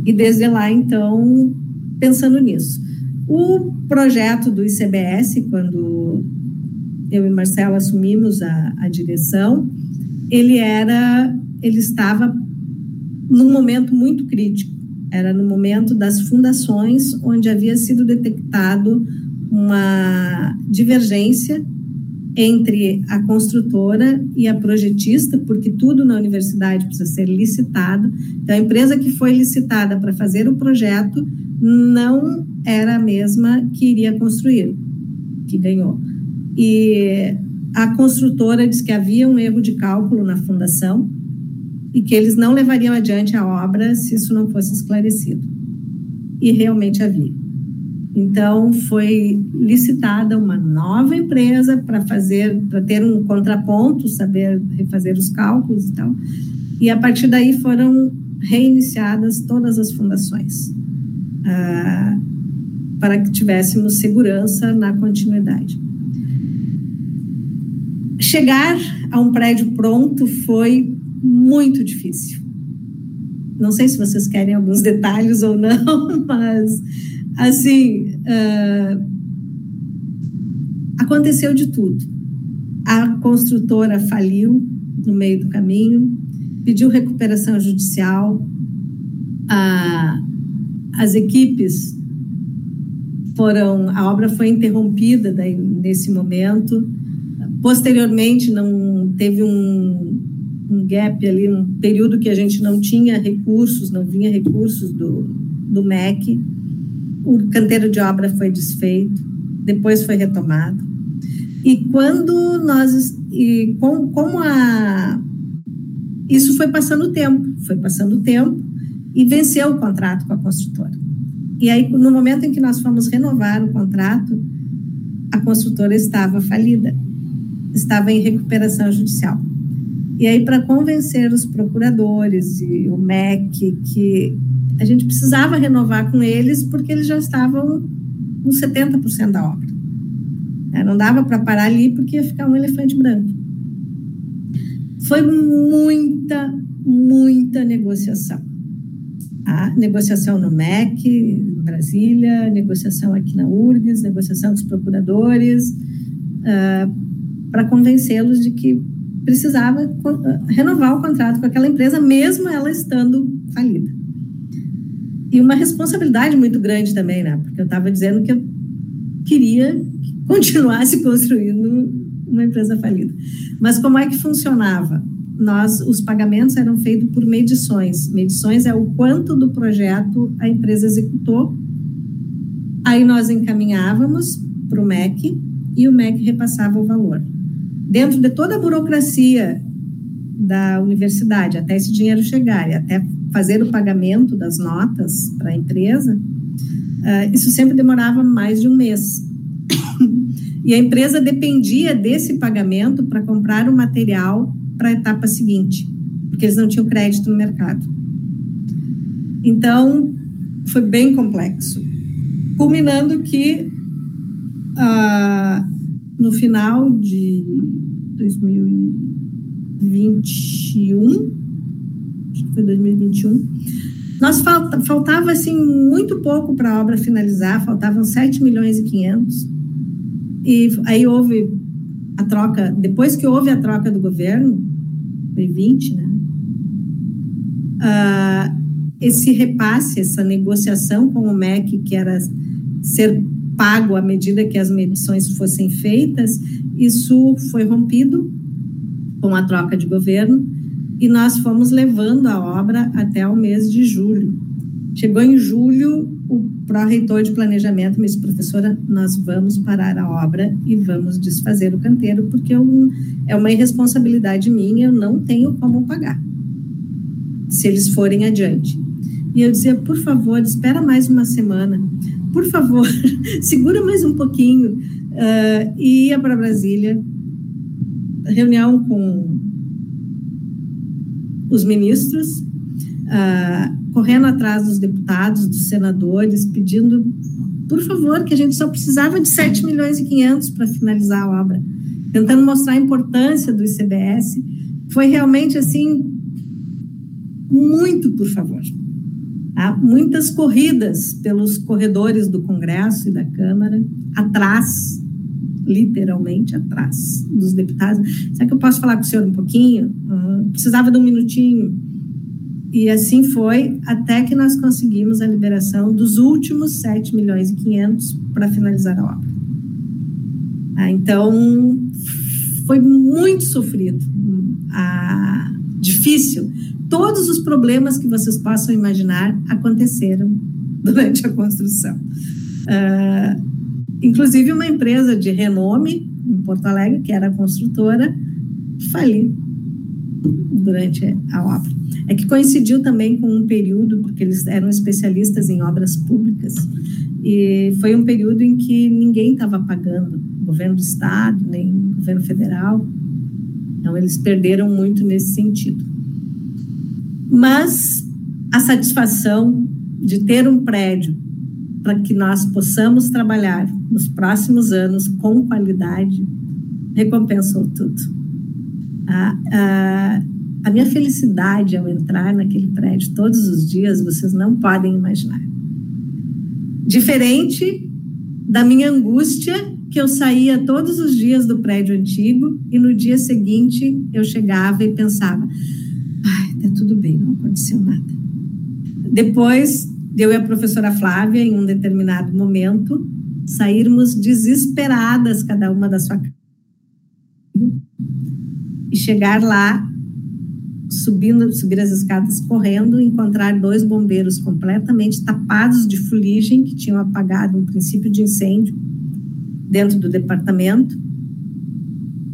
e desde lá, então, pensando nisso. O projeto do ICBS, quando eu e Marcelo assumimos a, a direção, ele era, ele estava num momento muito crítico era no momento das fundações, onde havia sido detectado uma divergência entre a construtora e a projetista, porque tudo na universidade precisa ser licitado. Então, a empresa que foi licitada para fazer o projeto não era a mesma que iria construir, que ganhou. E a construtora disse que havia um erro de cálculo na fundação, e que eles não levariam adiante a obra se isso não fosse esclarecido. E realmente havia. Então foi licitada uma nova empresa para fazer, para ter um contraponto, saber refazer os cálculos e tal. E a partir daí foram reiniciadas todas as fundações uh, para que tivéssemos segurança na continuidade. Chegar a um prédio pronto foi muito difícil. Não sei se vocês querem alguns detalhes ou não, mas assim uh, aconteceu de tudo. A construtora faliu no meio do caminho, pediu recuperação judicial, as equipes foram, a obra foi interrompida daí, nesse momento. Posteriormente, não teve um, um gap ali, um período que a gente não tinha recursos, não vinha recursos do, do MEC. O canteiro de obra foi desfeito, depois foi retomado. E quando nós, e com, como a, isso foi passando o tempo, foi passando o tempo e venceu o contrato com a construtora. E aí, no momento em que nós fomos renovar o contrato, a construtora estava falida, estava em recuperação judicial. E aí, para convencer os procuradores e o MEC que a gente precisava renovar com eles, porque eles já estavam com 70% da obra. É, não dava para parar ali, porque ia ficar um elefante branco. Foi muita, muita negociação. Negociação no MEC, em Brasília, negociação aqui na URGS, negociação dos procuradores, uh, para convencê-los de que precisava renovar o contrato com aquela empresa, mesmo ela estando falida. E uma responsabilidade muito grande também, né? Porque eu estava dizendo que eu queria que continuasse construindo uma empresa falida. Mas como é que funcionava? Nós, os pagamentos eram feitos por medições. Medições é o quanto do projeto a empresa executou. Aí nós encaminhávamos para o MEC e o MEC repassava o valor. Dentro de toda a burocracia da universidade, até esse dinheiro chegar e até fazer o pagamento das notas para a empresa, uh, isso sempre demorava mais de um mês. E a empresa dependia desse pagamento para comprar o material para a etapa seguinte, porque eles não tinham crédito no mercado. Então, foi bem complexo. Culminando que, ah, no final de 2021, acho que foi 2021, nós falta, faltava assim muito pouco para a obra finalizar, faltavam 7 milhões e 500 e aí houve a troca, depois que houve a troca do governo, foi 20, né? Uh, esse repasse, essa negociação com o MEC, que era ser pago à medida que as medições fossem feitas, isso foi rompido com a troca de governo e nós fomos levando a obra até o mês de julho. Chegou em julho, o pró-reitor de planejamento me disse, professora, nós vamos parar a obra e vamos desfazer o canteiro, porque eu, é uma irresponsabilidade minha, eu não tenho como pagar, se eles forem adiante. E eu dizia, por favor, espera mais uma semana, por favor, segura mais um pouquinho. Uh, e ia para Brasília, reunião com os ministros, uh, correndo atrás dos deputados, dos senadores, pedindo, por favor, que a gente só precisava de 7 milhões e 500 para finalizar a obra, tentando mostrar a importância do ICBS. Foi realmente assim, muito por favor. Há muitas corridas pelos corredores do Congresso e da Câmara, atrás, literalmente atrás dos deputados. Será que eu posso falar com o senhor um pouquinho? Uhum. Precisava de um minutinho. E assim foi até que nós conseguimos a liberação dos últimos 7 milhões e 500 para finalizar a obra. Ah, então, foi muito sofrido, ah, difícil. Todos os problemas que vocês possam imaginar aconteceram durante a construção. Ah, inclusive, uma empresa de renome em Porto Alegre, que era construtora, faliu durante a obra. É que coincidiu também com um período, porque eles eram especialistas em obras públicas, E foi um período em que ninguém estava pagando, governo do estado, nem governo federal. Então, eles perderam muito nesse sentido. Mas a satisfação de ter um prédio para que nós possamos trabalhar nos próximos anos com qualidade recompensou tudo. A, a, a minha felicidade ao entrar naquele prédio todos os dias, vocês não podem imaginar. Diferente da minha angústia, que eu saía todos os dias do prédio antigo e no dia seguinte eu chegava e pensava: tudo bem, não aconteceu nada. Depois, eu e a professora Flávia, em um determinado momento, sairmos desesperadas, cada uma da sua casa, e chegar lá subindo, subir as escadas correndo, encontrar dois bombeiros completamente tapados de fuligem que tinham apagado um princípio de incêndio dentro do departamento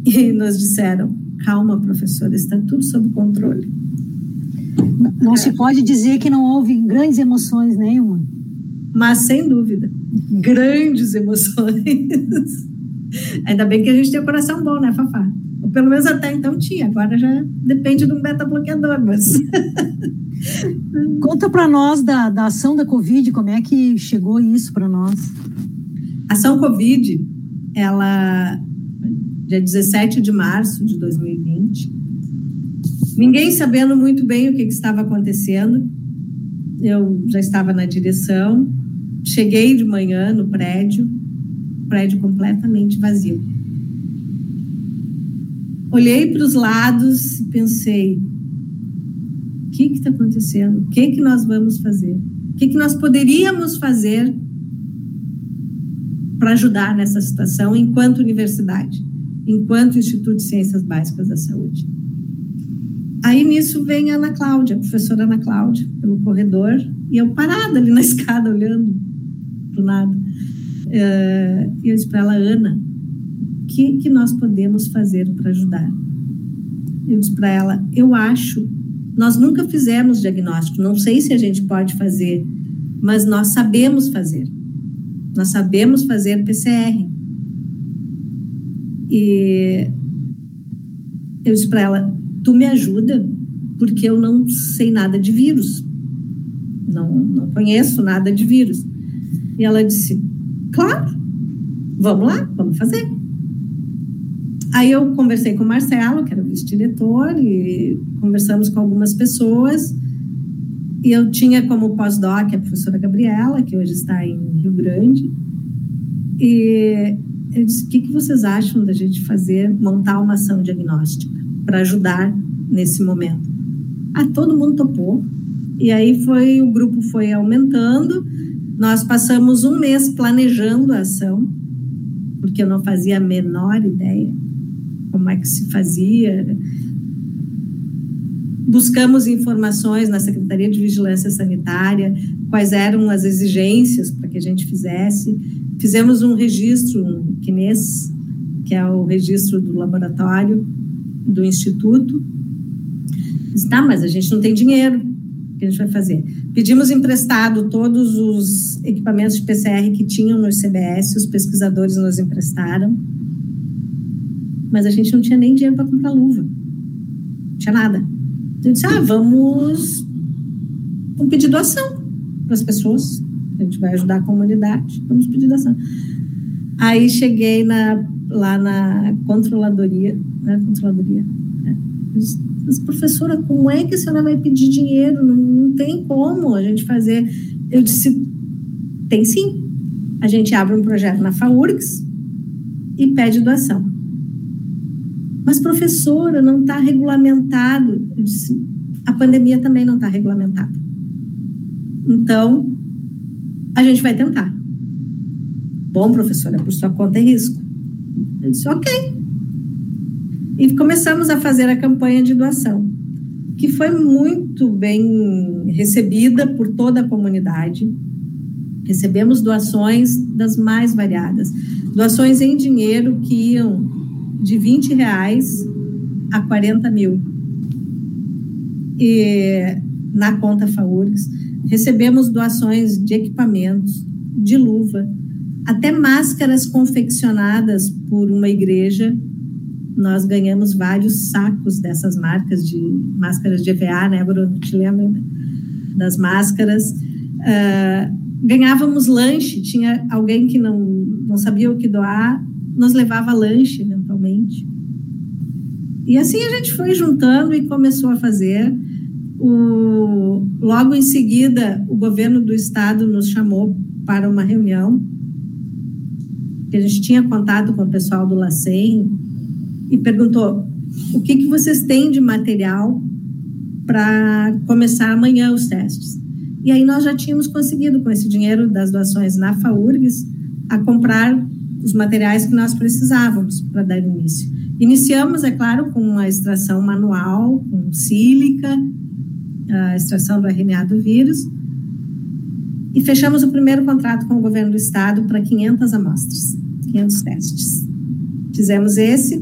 e nos disseram: calma, professora, está tudo sob controle. Não se pode dizer que não houve grandes emoções, né, Ilma? Mas sem dúvida, grandes emoções. Ainda bem que a gente tem o coração bom, né, Fafá? pelo menos até então tinha, agora já depende de um beta-bloqueador, mas... Conta para nós da, da ação da Covid, como é que chegou isso para nós? ação Covid, ela, dia 17 de março de 2020, ninguém sabendo muito bem o que, que estava acontecendo, eu já estava na direção, cheguei de manhã no prédio, prédio completamente vazio olhei para os lados e pensei: o que está acontecendo? O que, que nós vamos fazer? O que, que nós poderíamos fazer para ajudar nessa situação enquanto universidade, enquanto Instituto de Ciências Básicas da Saúde? Aí nisso vem a Ana Cláudia, a professora Ana Cláudia, pelo corredor, e eu parada ali na escada, olhando para o nada. Uh, e eu disse para ela, Ana, que, que nós podemos fazer para ajudar? Eu disse para ela: eu acho, nós nunca fizemos diagnóstico, não sei se a gente pode fazer, mas nós sabemos fazer. Nós sabemos fazer PCR. E eu disse para ela: tu me ajuda, porque eu não sei nada de vírus. Não, não conheço nada de vírus. E ela disse: claro, vamos lá, vamos fazer. Aí eu conversei com o Marcelo, que era o vice-diretor, e conversamos com algumas pessoas. E eu tinha como pós-doc a professora Gabriela, que hoje está em Rio Grande. E eu disse: o que, que vocês acham da gente fazer, montar uma ação diagnóstica para ajudar nesse momento? Ah, todo mundo topou. E aí foi, o grupo foi aumentando. Nós passamos um mês planejando a ação, porque eu não fazia a menor ideia como é que se fazia. Buscamos informações na Secretaria de Vigilância Sanitária, quais eram as exigências para que a gente fizesse. Fizemos um registro, um KINES, que é o registro do laboratório do Instituto. Disse, tá, mas a gente não tem dinheiro, o que a gente vai fazer? Pedimos emprestado todos os equipamentos de PCR que tinham no CBS, os pesquisadores nos emprestaram mas a gente não tinha nem dinheiro para comprar luva. Não tinha nada. Então, eu disse: ah, vamos, vamos pedir doação para as pessoas. A gente vai ajudar a comunidade, vamos pedir doação. Aí cheguei na, lá na controladoria, né, controladoria. Né? Mas, professora, como é que a senhora vai pedir dinheiro? Não, não tem como a gente fazer. Eu disse: tem sim. A gente abre um projeto na FAURGS e pede doação. Mas, professora, não está regulamentado. Eu disse, a pandemia também não está regulamentada. Então, a gente vai tentar. Bom, professora, por sua conta e risco. Eu disse, ok. E começamos a fazer a campanha de doação, que foi muito bem recebida por toda a comunidade. Recebemos doações das mais variadas. Doações em dinheiro que iam de 20 reais a 40 mil. E na conta FAURGS, recebemos doações de equipamentos, de luva, até máscaras confeccionadas por uma igreja. Nós ganhamos vários sacos dessas marcas de máscaras de EVA, né, Bruno? Te lembra das máscaras? Uh, ganhávamos lanche, tinha alguém que não, não sabia o que doar, nos levava lanche eventualmente. E assim a gente foi juntando e começou a fazer. O, logo em seguida, o governo do estado nos chamou para uma reunião, que a gente tinha contato com o pessoal do LACEN e perguntou: o que, que vocês têm de material para começar amanhã os testes? E aí nós já tínhamos conseguido, com esse dinheiro das doações na FAURGS, a comprar os materiais que nós precisávamos para dar início. Iniciamos, é claro, com a extração manual, com sílica, a extração do RNA do vírus, e fechamos o primeiro contrato com o governo do estado para 500 amostras, 500 testes. Fizemos esse,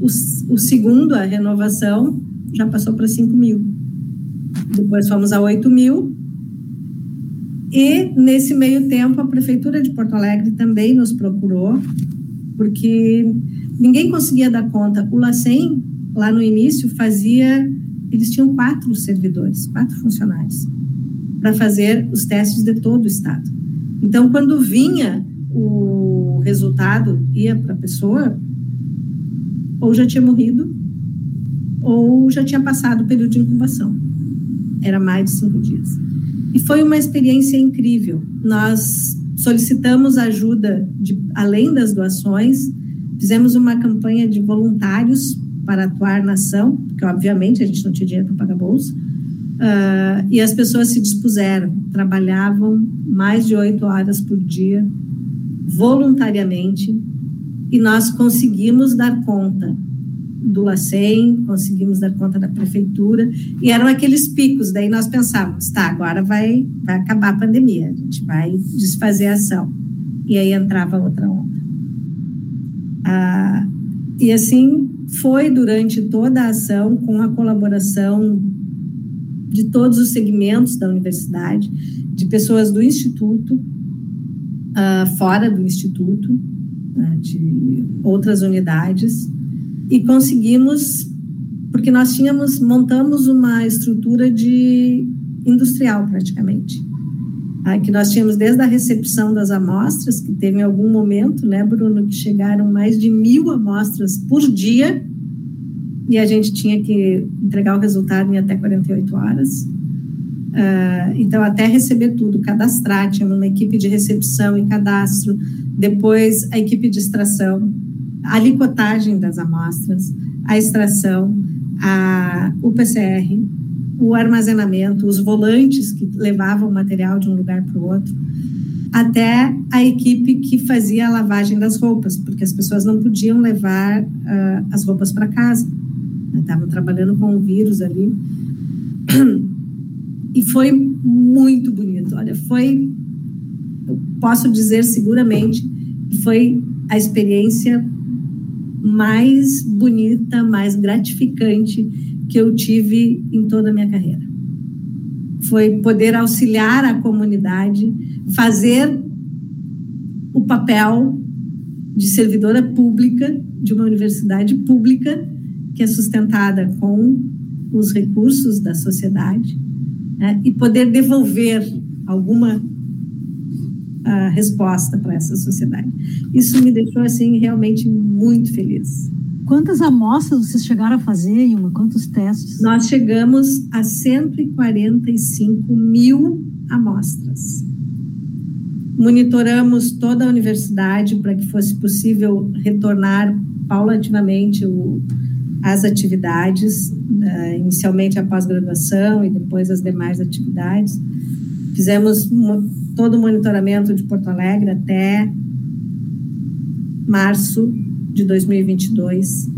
o, o segundo, a renovação, já passou para 5 mil. Depois fomos a 8 mil, e, nesse meio tempo, a Prefeitura de Porto Alegre também nos procurou, porque ninguém conseguia dar conta. O LACEN, lá no início, fazia. Eles tinham quatro servidores, quatro funcionários, para fazer os testes de todo o Estado. Então, quando vinha o resultado, ia para a pessoa, ou já tinha morrido, ou já tinha passado o período de incubação. Era mais de cinco dias. E foi uma experiência incrível. Nós solicitamos ajuda de, além das doações, fizemos uma campanha de voluntários para atuar na ação, porque obviamente a gente não tinha dinheiro para pagar bolsa, uh, e as pessoas se dispuseram, trabalhavam mais de oito horas por dia, voluntariamente, e nós conseguimos dar conta do LACEN, conseguimos dar conta da prefeitura, e eram aqueles picos, daí nós pensávamos, tá, agora vai, vai acabar a pandemia, a gente vai desfazer a ação. E aí entrava outra onda. Ah, e assim foi durante toda a ação, com a colaboração de todos os segmentos da universidade, de pessoas do Instituto, ah, fora do Instituto, né, de outras unidades, e conseguimos, porque nós tínhamos, montamos uma estrutura de industrial praticamente, que nós tínhamos desde a recepção das amostras, que teve em algum momento, né, Bruno, que chegaram mais de mil amostras por dia, e a gente tinha que entregar o resultado em até 48 horas. Uh, então, até receber tudo, cadastrar, tinha uma equipe de recepção e cadastro, depois a equipe de extração, a licotagem das amostras, a extração, a, o PCR, o armazenamento, os volantes que levavam o material de um lugar para o outro, até a equipe que fazia a lavagem das roupas, porque as pessoas não podiam levar uh, as roupas para casa, estavam trabalhando com o vírus ali. E foi muito bonito. Olha, foi, eu posso dizer seguramente, foi a experiência mais bonita, mais gratificante que eu tive em toda a minha carreira. Foi poder auxiliar a comunidade, fazer o papel de servidora pública de uma universidade pública que é sustentada com os recursos da sociedade né, e poder devolver alguma a resposta para essa sociedade. Isso me deixou assim realmente muito feliz. Quantas amostras vocês chegaram a fazer, Ilma? Quantos testes? Nós chegamos a 145 mil amostras. Monitoramos toda a universidade para que fosse possível retornar paulatinamente o, as atividades, uh, inicialmente a pós-graduação e depois as demais atividades. Fizemos todo o monitoramento de Porto Alegre até março de 2022.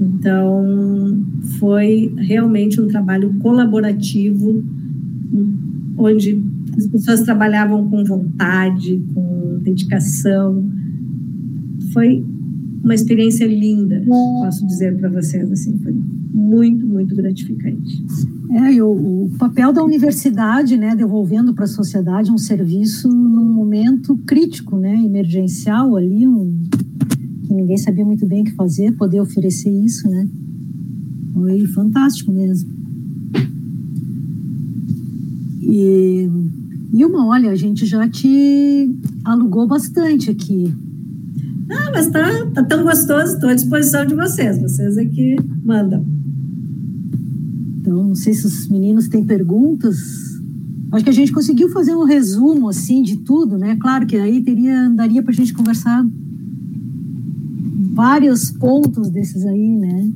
Então, foi realmente um trabalho colaborativo, onde as pessoas trabalhavam com vontade, com dedicação. Foi uma experiência linda, posso dizer para vocês, assim, foi muito, muito gratificante. É, e o, o papel da universidade, né, devolvendo para a sociedade um serviço num momento crítico, né, emergencial ali, um, que ninguém sabia muito bem o que fazer, poder oferecer isso, né, foi fantástico mesmo. E, e uma, olha, a gente já te alugou bastante aqui, ah, mas tá, tá tão gostoso, estou à disposição de vocês. Vocês é que mandam. Então, não sei se os meninos têm perguntas. Acho que a gente conseguiu fazer um resumo assim de tudo, né? Claro que aí teria daria para a gente conversar vários pontos desses aí, né?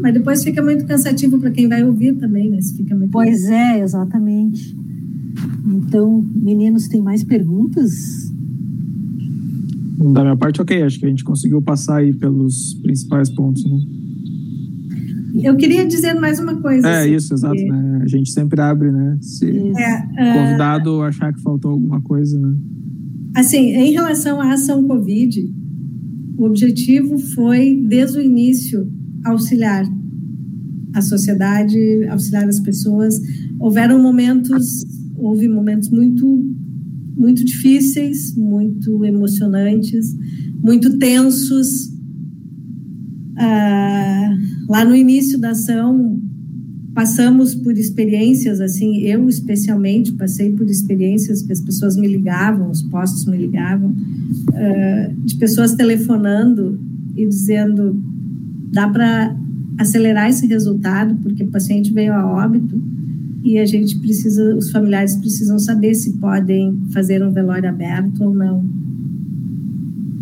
Mas depois fica muito cansativo para quem vai ouvir também, né? Se fica muito pois é, exatamente. Então, meninos, tem mais perguntas? Da minha parte, ok. Acho que a gente conseguiu passar aí pelos principais pontos, né? Eu queria dizer mais uma coisa. É assim, isso, exato. Né? A gente sempre abre, né? Se é, uh... convidado achar que faltou alguma coisa, né? Assim, em relação à ação Covid, o objetivo foi, desde o início, auxiliar a sociedade, auxiliar as pessoas. Houveram momentos, houve momentos muito muito difíceis, muito emocionantes, muito tensos. Ah, lá no início da ação, passamos por experiências, assim, eu especialmente passei por experiências que as pessoas me ligavam, os postos me ligavam, ah, de pessoas telefonando e dizendo: dá para acelerar esse resultado, porque o paciente veio a óbito e a gente precisa, os familiares precisam saber se podem fazer um velório aberto ou não.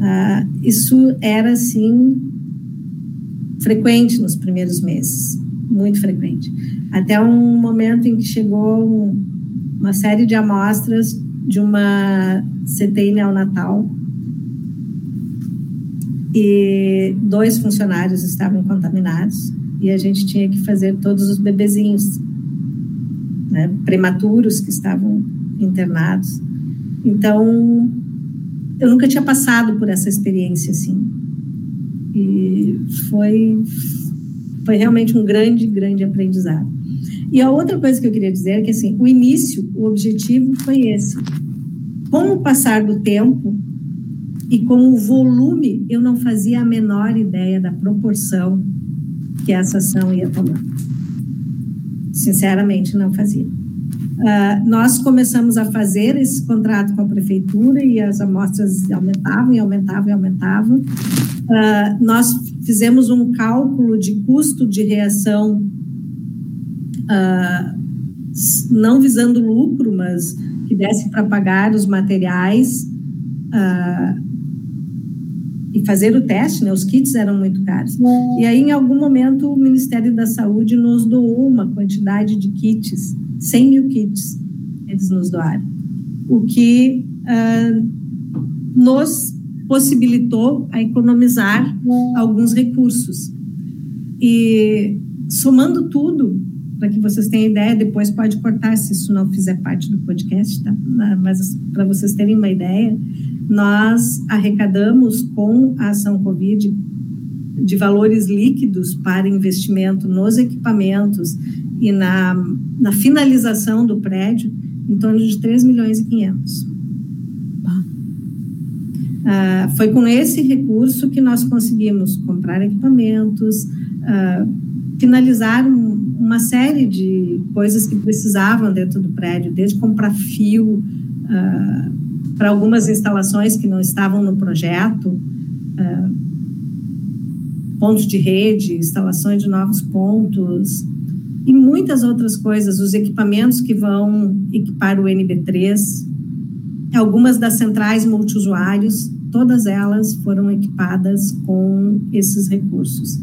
Ah, isso era, assim, frequente nos primeiros meses, muito frequente. Até um momento em que chegou uma série de amostras de uma CTI neonatal e dois funcionários estavam contaminados e a gente tinha que fazer todos os bebezinhos né, prematuros que estavam internados. Então, eu nunca tinha passado por essa experiência assim. E foi, foi realmente um grande, grande aprendizado. E a outra coisa que eu queria dizer é que, assim, o início, o objetivo foi esse. Com o passar do tempo e com o volume, eu não fazia a menor ideia da proporção que essa ação ia tomar. Sinceramente, não fazia. Uh, nós começamos a fazer esse contrato com a prefeitura e as amostras aumentavam e aumentavam e aumentavam. Uh, nós fizemos um cálculo de custo de reação, uh, não visando lucro, mas que desse para pagar os materiais e fazer o teste, né? Os kits eram muito caros. E aí, em algum momento, o Ministério da Saúde nos doou uma quantidade de kits, 100 mil kits, eles nos doaram, o que uh, nos possibilitou a economizar alguns recursos. E somando tudo, para que vocês tenham ideia, depois pode cortar se isso não fizer parte do podcast, tá? Mas para vocês terem uma ideia, nós arrecadamos com a ação Covid de valores líquidos para investimento nos equipamentos e na, na finalização do prédio em torno de 3 milhões e 500. Ah, foi com esse recurso que nós conseguimos comprar equipamentos, ah, finalizar um, uma série de coisas que precisavam dentro do prédio, desde comprar fio, ah, para algumas instalações que não estavam no projeto, uh, pontos de rede, instalações de novos pontos e muitas outras coisas, os equipamentos que vão equipar o NB3, algumas das centrais multiusuários, todas elas foram equipadas com esses recursos.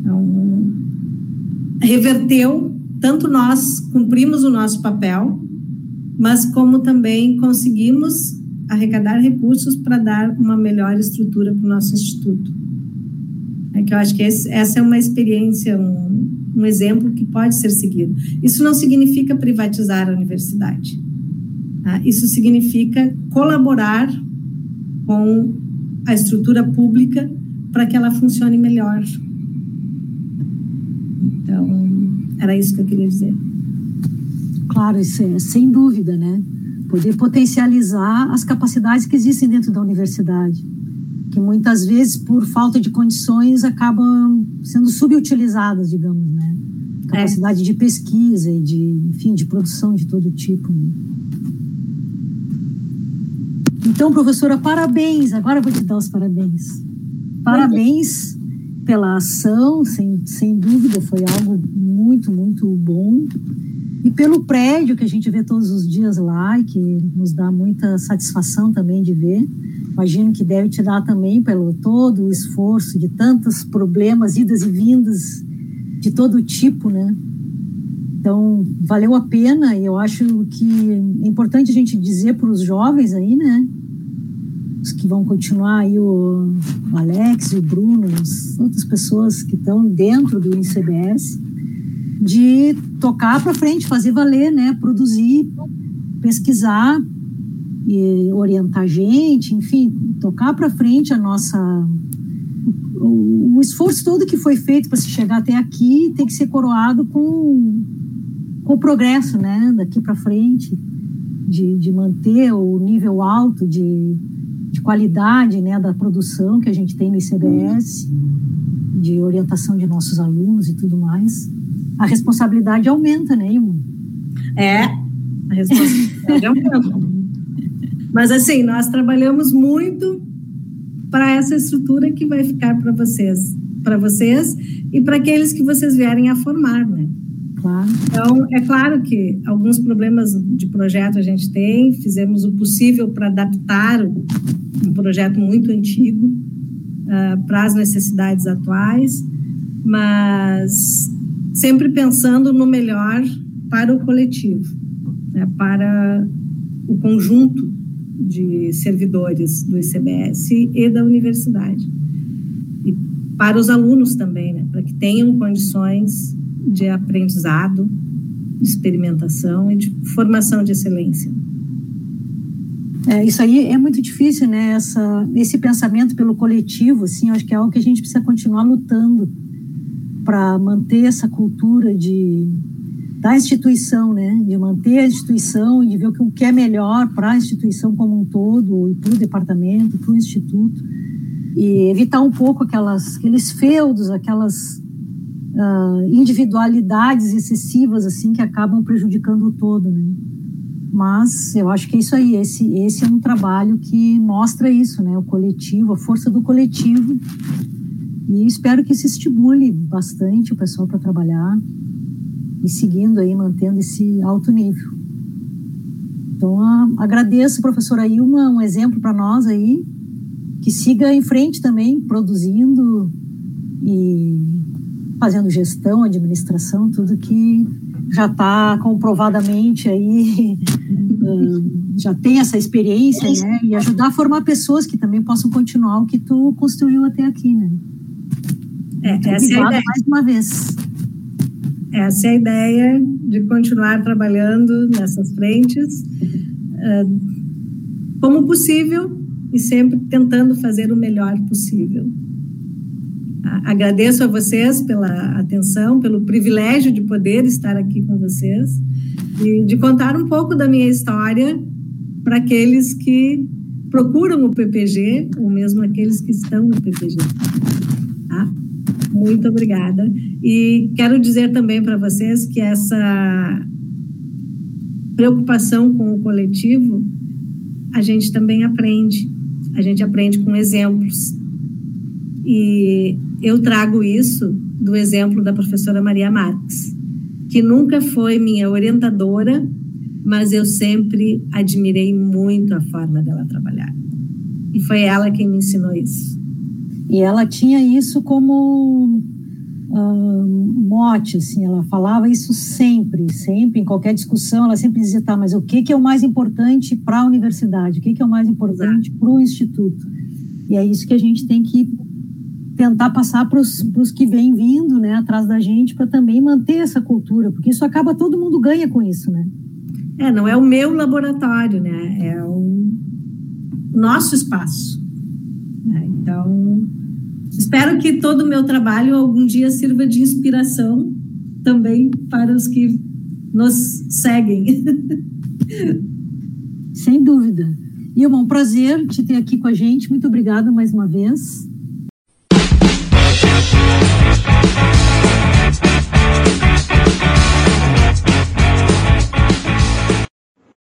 Então, reverteu, tanto nós cumprimos o nosso papel, mas como também conseguimos arrecadar recursos para dar uma melhor estrutura para o nosso instituto. É que eu acho que esse, essa é uma experiência, um, um exemplo que pode ser seguido. Isso não significa privatizar a universidade. Tá? Isso significa colaborar com a estrutura pública para que ela funcione melhor. Então, era isso que eu queria dizer. Claro, isso é sem dúvida, né? Poder potencializar as capacidades que existem dentro da universidade, que muitas vezes, por falta de condições, acabam sendo subutilizadas, digamos, né? Capacidade é. de pesquisa e de, enfim, de produção de todo tipo. Né? Então, professora, parabéns. Agora eu vou te dar os parabéns. Parabéns pela ação, sem, sem dúvida, foi algo muito, muito bom. E pelo prédio que a gente vê todos os dias lá e que nos dá muita satisfação também de ver. Imagino que deve te dar também pelo todo o esforço de tantos problemas, idas e vindas de todo tipo, né? Então, valeu a pena e eu acho que é importante a gente dizer para os jovens aí, né? Os que vão continuar aí, o, Alex, o Bruno, as outras pessoas que estão dentro do ICBS, de tocar para frente, fazer valer, né? Produzir, pesquisar e orientar a gente, enfim, tocar para frente a nossa o, esforço todo que foi feito para se chegar até aqui tem que ser coroado com com o progresso, né, daqui para frente, de, de manter o nível alto de, de qualidade, né, da produção que a gente tem no ICBS, de orientação de nossos alunos e tudo mais, a responsabilidade aumenta, né, Ilma? É, a responsabilidade aumenta. Mas assim, nós trabalhamos muito para essa estrutura que vai ficar para vocês, para vocês e para aqueles que vocês vierem a formar, né? Claro. Então, é claro que alguns problemas de projeto a gente tem, fizemos o possível para adaptar um projeto muito antigo uh, para as necessidades atuais, mas sempre pensando no melhor para o coletivo, né, para o conjunto de servidores do ICBS e da universidade. E para os alunos também, né, para que tenham condições de aprendizado, de experimentação e de formação de excelência. É, isso aí é muito difícil, né? Essa, esse pensamento pelo coletivo, assim, acho que é algo que a gente precisa continuar lutando para manter essa cultura de da instituição, né? De manter a instituição e de ver o que é melhor para a instituição como um todo, e para o departamento, para o instituto, e evitar um pouco aquelas, aqueles feudos, aquelas uh, individualidades excessivas assim que acabam prejudicando o todo, né? Mas eu acho que é isso aí. Esse, esse é um trabalho que mostra isso, né? O coletivo, a força do coletivo. E espero que se estimule bastante o pessoal para trabalhar e seguindo aí, mantendo esse alto nível. Então, uh, agradeço, professora Ilma, um exemplo para nós aí, que siga em frente também, produzindo e fazendo gestão, administração, tudo que já está comprovadamente aí, já tem essa experiência, né? E ajudar a formar pessoas que também possam continuar o que tu construiu até aqui, né? É, essa é a ideia. mais uma vez. Essa é a ideia de continuar trabalhando nessas frentes, como possível e sempre tentando fazer o melhor possível. Agradeço a vocês pela atenção, pelo privilégio de poder estar aqui com vocês e de contar um pouco da minha história para aqueles que procuram o PPG ou mesmo aqueles que estão no PPG. Tá? Muito obrigada. E quero dizer também para vocês que essa preocupação com o coletivo, a gente também aprende. A gente aprende com exemplos. E eu trago isso do exemplo da professora Maria Marques, que nunca foi minha orientadora, mas eu sempre admirei muito a forma dela trabalhar. E foi ela quem me ensinou isso. E ela tinha isso como uh, mote, assim, ela falava isso sempre, sempre, em qualquer discussão, ela sempre dizia, tá, mas o que, que é o mais importante para a universidade? O que, que é o mais importante para o instituto? E é isso que a gente tem que tentar passar para os que vêm vindo né, atrás da gente para também manter essa cultura, porque isso acaba, todo mundo ganha com isso, né? É, não é o meu laboratório, né? É o nosso espaço. Né? Então, espero que todo o meu trabalho algum dia sirva de inspiração também para os que nos seguem. Sem dúvida. E é um prazer te ter aqui com a gente. Muito obrigada mais uma vez.